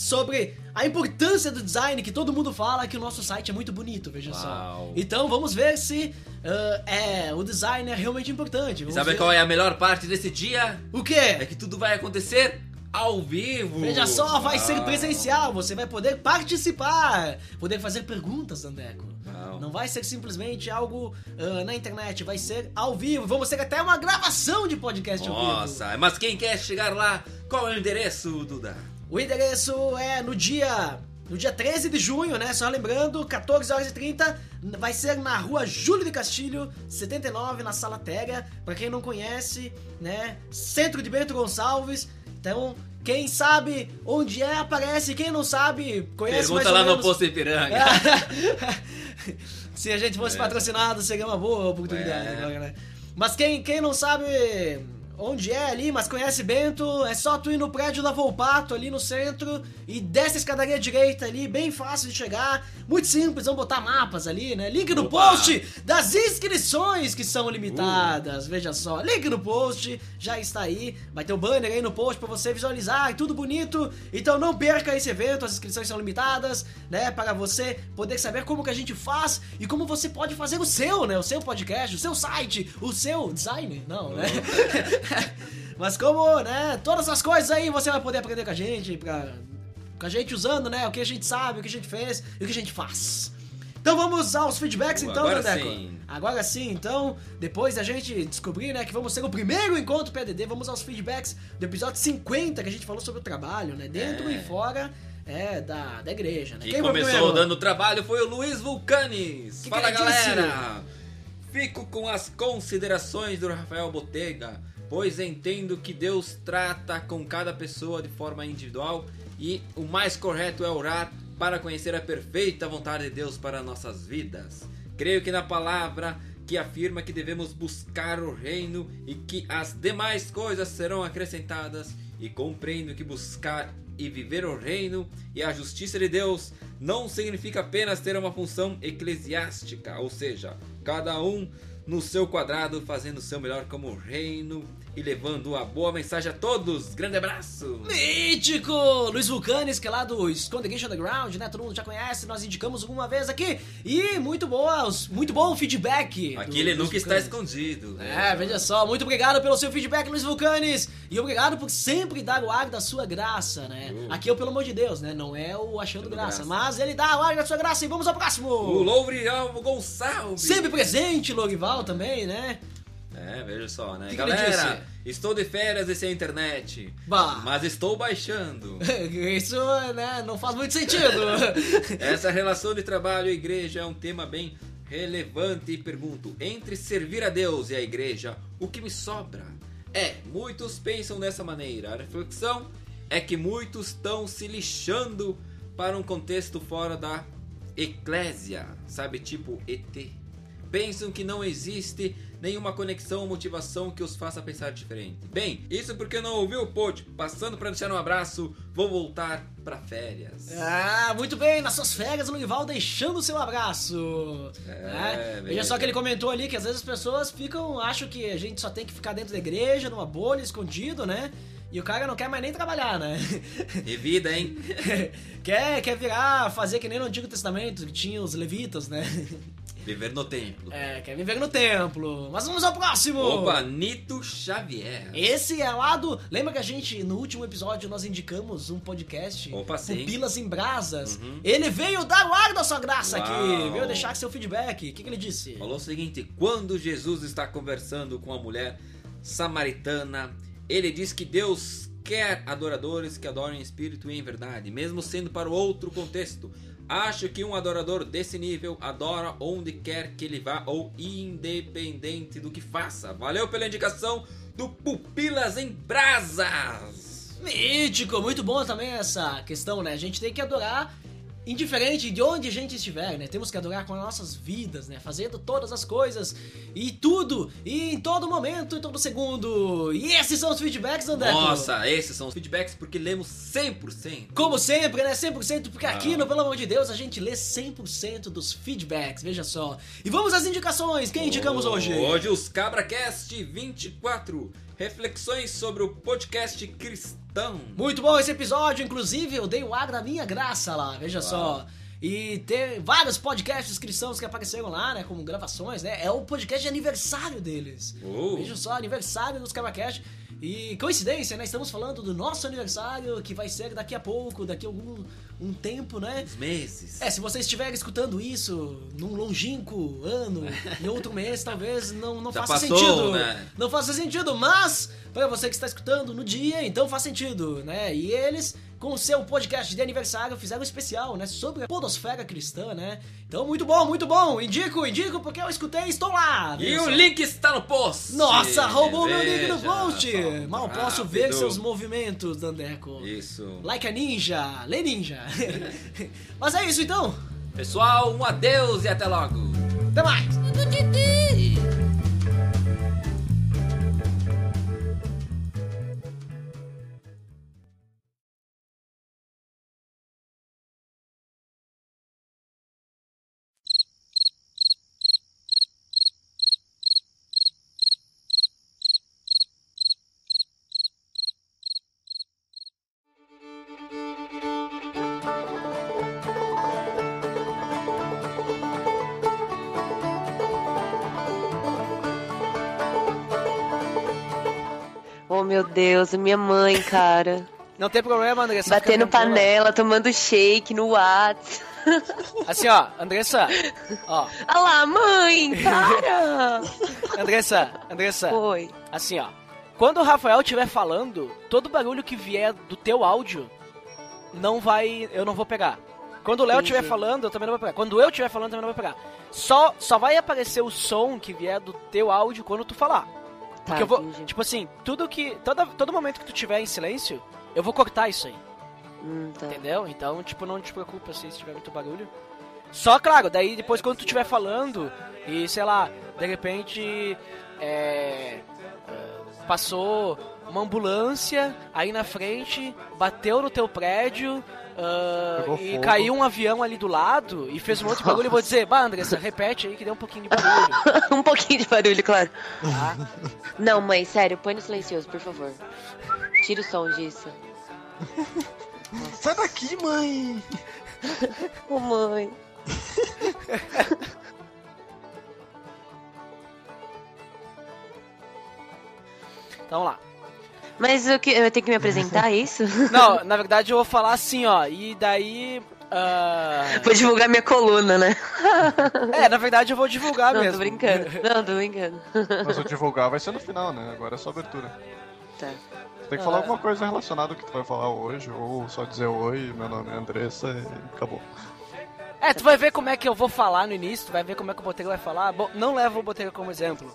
sobre a importância do design, que todo mundo fala que o nosso site é muito bonito, veja só. Uau. Então vamos ver se ah, é, o design é realmente importante. Vamos sabe ver- qual é a melhor parte desse dia? O É quê? que tudo vai acontecer ao vivo. Veja só, vai ser Uau. presencial, você vai poder participar, poder fazer perguntas, Dandeco. Uau. Não vai ser simplesmente algo ah, na internet, vai ser ao vivo. Vamos ter até uma gravação de podcast ao vivo. Nossa, mas quem quer chegar lá, qual é o endereço, Duda? O endereço é no dia. No dia 13 de junho, né? Só lembrando, 14 horas e 30, vai ser na rua Júlio de Castilho, 79, na Sala Tega. Pra quem não conhece, né? Centro de Bento Gonçalves. Então, quem sabe onde é, aparece. Quem não sabe, conhece Pergunta mais ou lá no menos. Posto Ipiranga. Se a gente fosse É. patrocinado, seria uma boa oportunidade É. agora, né? Mas quem, quem não sabe onde é ali, mas conhece Bento, é só tu ir no prédio da Volpato, ali no centro, e desce a escadaria direita ali, bem fácil de chegar, muito simples, vamos botar mapas ali, né? Link no Opa! post das inscrições que são limitadas, veja só, link no post, já está aí, vai ter o banner aí no post pra você visualizar, e tudo bonito, então não perca esse evento, as inscrições são limitadas, né, para você poder saber como que a gente faz e como você pode fazer o seu, né, o seu podcast, o seu site, o seu design, não, né? Mas como, né, todas as coisas aí você vai poder aprender com a gente, pra, com a gente usando, né, o que a gente sabe, o que a gente fez e o que a gente faz. Então vamos aos feedbacks então, Agora Dandeco? sim. Agora sim, então, depois da gente descobrir, né, que vamos ser o primeiro encontro PDD, vamos aos feedbacks do episódio 50, que a gente falou sobre o trabalho, né, dentro É. e fora é, da, da igreja, né. Quem foi o começou dando trabalho foi o Luiz Vulcanes. Que Fala que galera! Fico com as considerações do Rafael Botega, pois entendo que Deus trata com cada pessoa de forma individual e o mais correto é orar para conhecer a perfeita vontade de Deus para nossas vidas. Creio que na palavra que afirma que devemos buscar o reino e que as demais coisas serão acrescentadas, e compreendo que buscar e viver o reino e a justiça de Deus não significa apenas ter uma função eclesiástica, ou seja, cada um no seu quadrado fazendo o seu melhor como reino e levando a boa mensagem a todos. Grande abraço! Mítico! Luiz Vulcanes, que é lá do Escondegation Underground, né? Todo mundo já conhece, nós indicamos alguma vez aqui. E muito boas, muito bom o feedback. do Aqui ele nunca está escondido. É, veja só, muito obrigado pelo seu feedback, Luiz Vulcanes. E obrigado por sempre dar o ar da sua graça, né? Uh. Aqui é o pelo amor de Deus, né? Não é o achando graça, graça. mas ele dá o ar da sua graça e vamos ao próximo. O Lourival Gonçalves. Sempre presente, Lorival também, né? É, veja só, né? Que Galera, estou de férias e sem internet. Bah. Mas estou baixando. Isso, né, não faz muito sentido. Essa relação de trabalho e igreja é um tema bem relevante e pergunto: entre servir a Deus e a igreja, o que me sobra? É, muitos pensam dessa maneira. A reflexão é que muitos estão se lixando para um contexto fora da eclésia, sabe, tipo ET. Pensam que não existe nenhuma conexão ou motivação que os faça pensar diferente. Bem, isso porque não ouviu o pod. Passando para deixar um abraço, vou voltar para férias. Ah, muito bem, nas suas férias, o Lorival deixando o seu abraço. É? Veja veja. só que ele comentou ali que às vezes as pessoas ficam, acham que a gente só tem que ficar dentro da igreja, numa bolha, escondido, né? E o cara não quer mais nem trabalhar, né? E vida, hein? quer, quer virar, fazer que nem no Antigo Testamento, que tinha os levitas, né? Viver no templo. É, quer viver no templo. Mas vamos ao próximo! Opa, Nito Xavier. Esse é lá do. Lembra que a gente, no último episódio, nós indicamos um podcast? Opa, sim. Pupilas em Brasas. Uhum. Ele veio dar o ar da sua graça Uau. aqui. Veio deixar seu feedback. O que, que ele disse? Falou o seguinte: quando Jesus está conversando com a mulher samaritana, ele diz que Deus quer adoradores que adorem em espírito e em verdade, mesmo sendo para o outro contexto. Acho que um adorador desse nível adora onde quer que ele vá ou independente do que faça. Valeu pela indicação do Pupilas em Brasas. Mítico, muito bom também essa questão, né? A gente tem que adorar indiferente de onde a gente estiver, né? Temos que adorar com as nossas vidas, né? Fazendo todas as coisas e tudo, e em todo momento, em todo segundo. E esses são os feedbacks, André. Nossa, esses são os feedbacks porque lemos 100%. Como sempre, né? 100%, porque aqui Ah. no Pelo Amor de Deus a gente lê 100% dos feedbacks, veja só. E vamos às indicações, quem indicamos hoje? Hoje os CabraCast 24. Reflexões sobre o podcast cristão. Muito bom esse episódio, inclusive eu dei o ar da minha graça lá, veja só. E tem vários podcasts cristãos que apareceram lá, né, como gravações, né? É o podcast de aniversário deles. Oh. Veja só, aniversário dos CabraCast. E coincidência, né? Estamos falando do nosso aniversário, que vai ser daqui a pouco, daqui a algum um tempo, né? Uns meses. É, se você estiver escutando isso num longínquo ano, em outro mês, talvez não, não Já faça passou, sentido. né? Não faça sentido, mas para você que está escutando no dia, então faz sentido, né? E eles, com o seu podcast de aniversário, fizeram um especial, né? Sobre a podosfera cristã, né? Então, muito bom, muito bom. Indico, indico, porque eu escutei e estou lá. E Veja o link está no post. Nossa, roubou meu link no Veja post. Mal posso rápido. ver seus movimentos, Dandeco. Isso. Like a ninja, lê ninja. Mas é isso então. Pessoal, um adeus e até logo. Até mais. Meu Deus, minha mãe, cara. Não tem problema, Andressa. Batendo panela, tomando shake no Whats. Assim, ó, Andressa. Ó, Olha lá, mãe, para! Andressa, Andressa. Oi. Assim, ó. Quando o Rafael estiver falando, todo barulho que vier do teu áudio não vai. Eu não vou pegar. Quando o Léo estiver falando, eu também não vou pegar. Quando eu estiver falando, eu também não vou pegar. Só, só vai aparecer o som que vier do teu áudio quando tu falar. Porque eu vou. entendi. Tipo assim, tudo que. Toda, todo momento que tu tiver em silêncio, eu vou cortar isso aí. Hum, tá. Entendeu? Então, tipo, não te preocupa assim, se tiver muito barulho. Só, claro, daí depois quando tu estiver falando e, sei lá, de repente, é... passou uma ambulância aí na frente, bateu no teu prédio. ah, Pegou e fogo. caiu um avião ali do lado e fez um monte de barulho. Eu vou dizer, bah, Andressa, repete aí que deu um pouquinho de barulho. um pouquinho de barulho, claro. Tá? Não, mãe, sério, põe no silencioso, por favor. Tira o som disso. Sai daqui, mãe! Ô, mãe. Então vamos lá. Mas o que, eu tenho que me apresentar, é isso? Não, na verdade eu vou falar assim, ó. E daí. ah, Vou divulgar minha coluna, né? É, na verdade eu vou divulgar Não, mesmo. tô brincando. Não, tô brincando. Mas o divulgar vai ser no final, né? Agora é só abertura. Tá. Você tem que falar alguma coisa relacionada ao que tu vai falar hoje, ou só dizer oi, meu nome é Andressa e acabou. É, tu vai ver como é que eu vou falar no início, tu vai ver como é que o Botega vai falar. Bom, não leva o Botega como exemplo.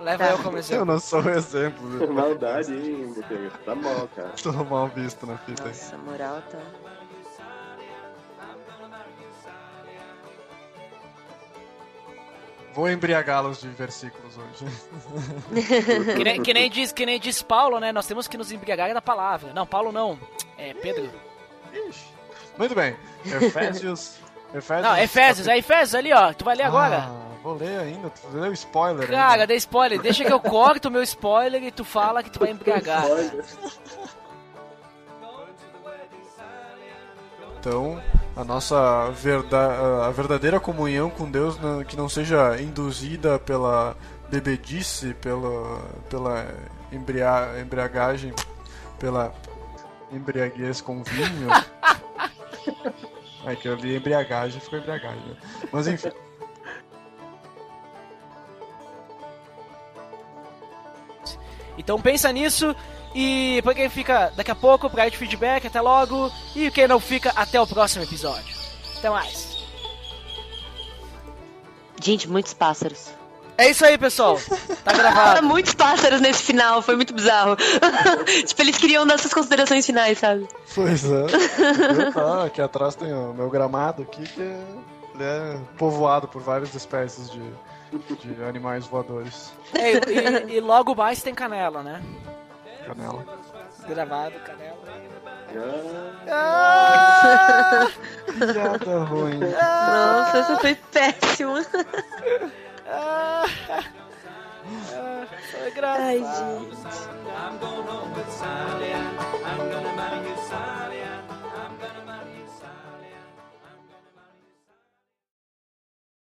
Leva eu como Eu exemplo. não sou o exemplo, viu? Maldade, hein, Botega? Tá mal, cara. Tô mal visto na fita aí. Nossa, a moral tá. Vou embriagá-los de versículos hoje. Que nem, que nem diz, que nem diz Paulo, né? Nós temos que nos embriagar da palavra. Não, Paulo não. É Pedro. Muito bem. Efésios. Efésios Não, Efésios, é Efésios ali, ó. Tu vai ler agora. Ah, vou ler ainda. Tu leu spoiler Cara, ainda. dê spoiler. Deixa que eu corto o meu spoiler e tu fala que tu vai embriagar. Então, a nossa verda a verdadeira comunhão com Deus não- que não seja induzida pela bebedice, pela, pela embria embriagagem, pela embriaguez com vinho. É que eu li embriagagem, ficou embriagagem. né? Mas enfim. Então pensa nisso e pra quem fica daqui a pouco, pra de feedback, até logo. E quem não fica, até o próximo episódio. Até mais. Gente, muitos pássaros. É isso aí, pessoal. Tá gravado. muitos pássaros nesse final, foi muito bizarro. tipo, eles queriam dar suas considerações finais, sabe? Pois é. Eu, tá, aqui atrás tem o meu gramado aqui que é, é povoado por várias espécies de, de animais voadores. É, e, e logo mais tem canela, né? Canela. Gravado, canela. Ah! Piada ruim. Nossa, essa foi péssima. Ah, foi engraçado. Ai, gente.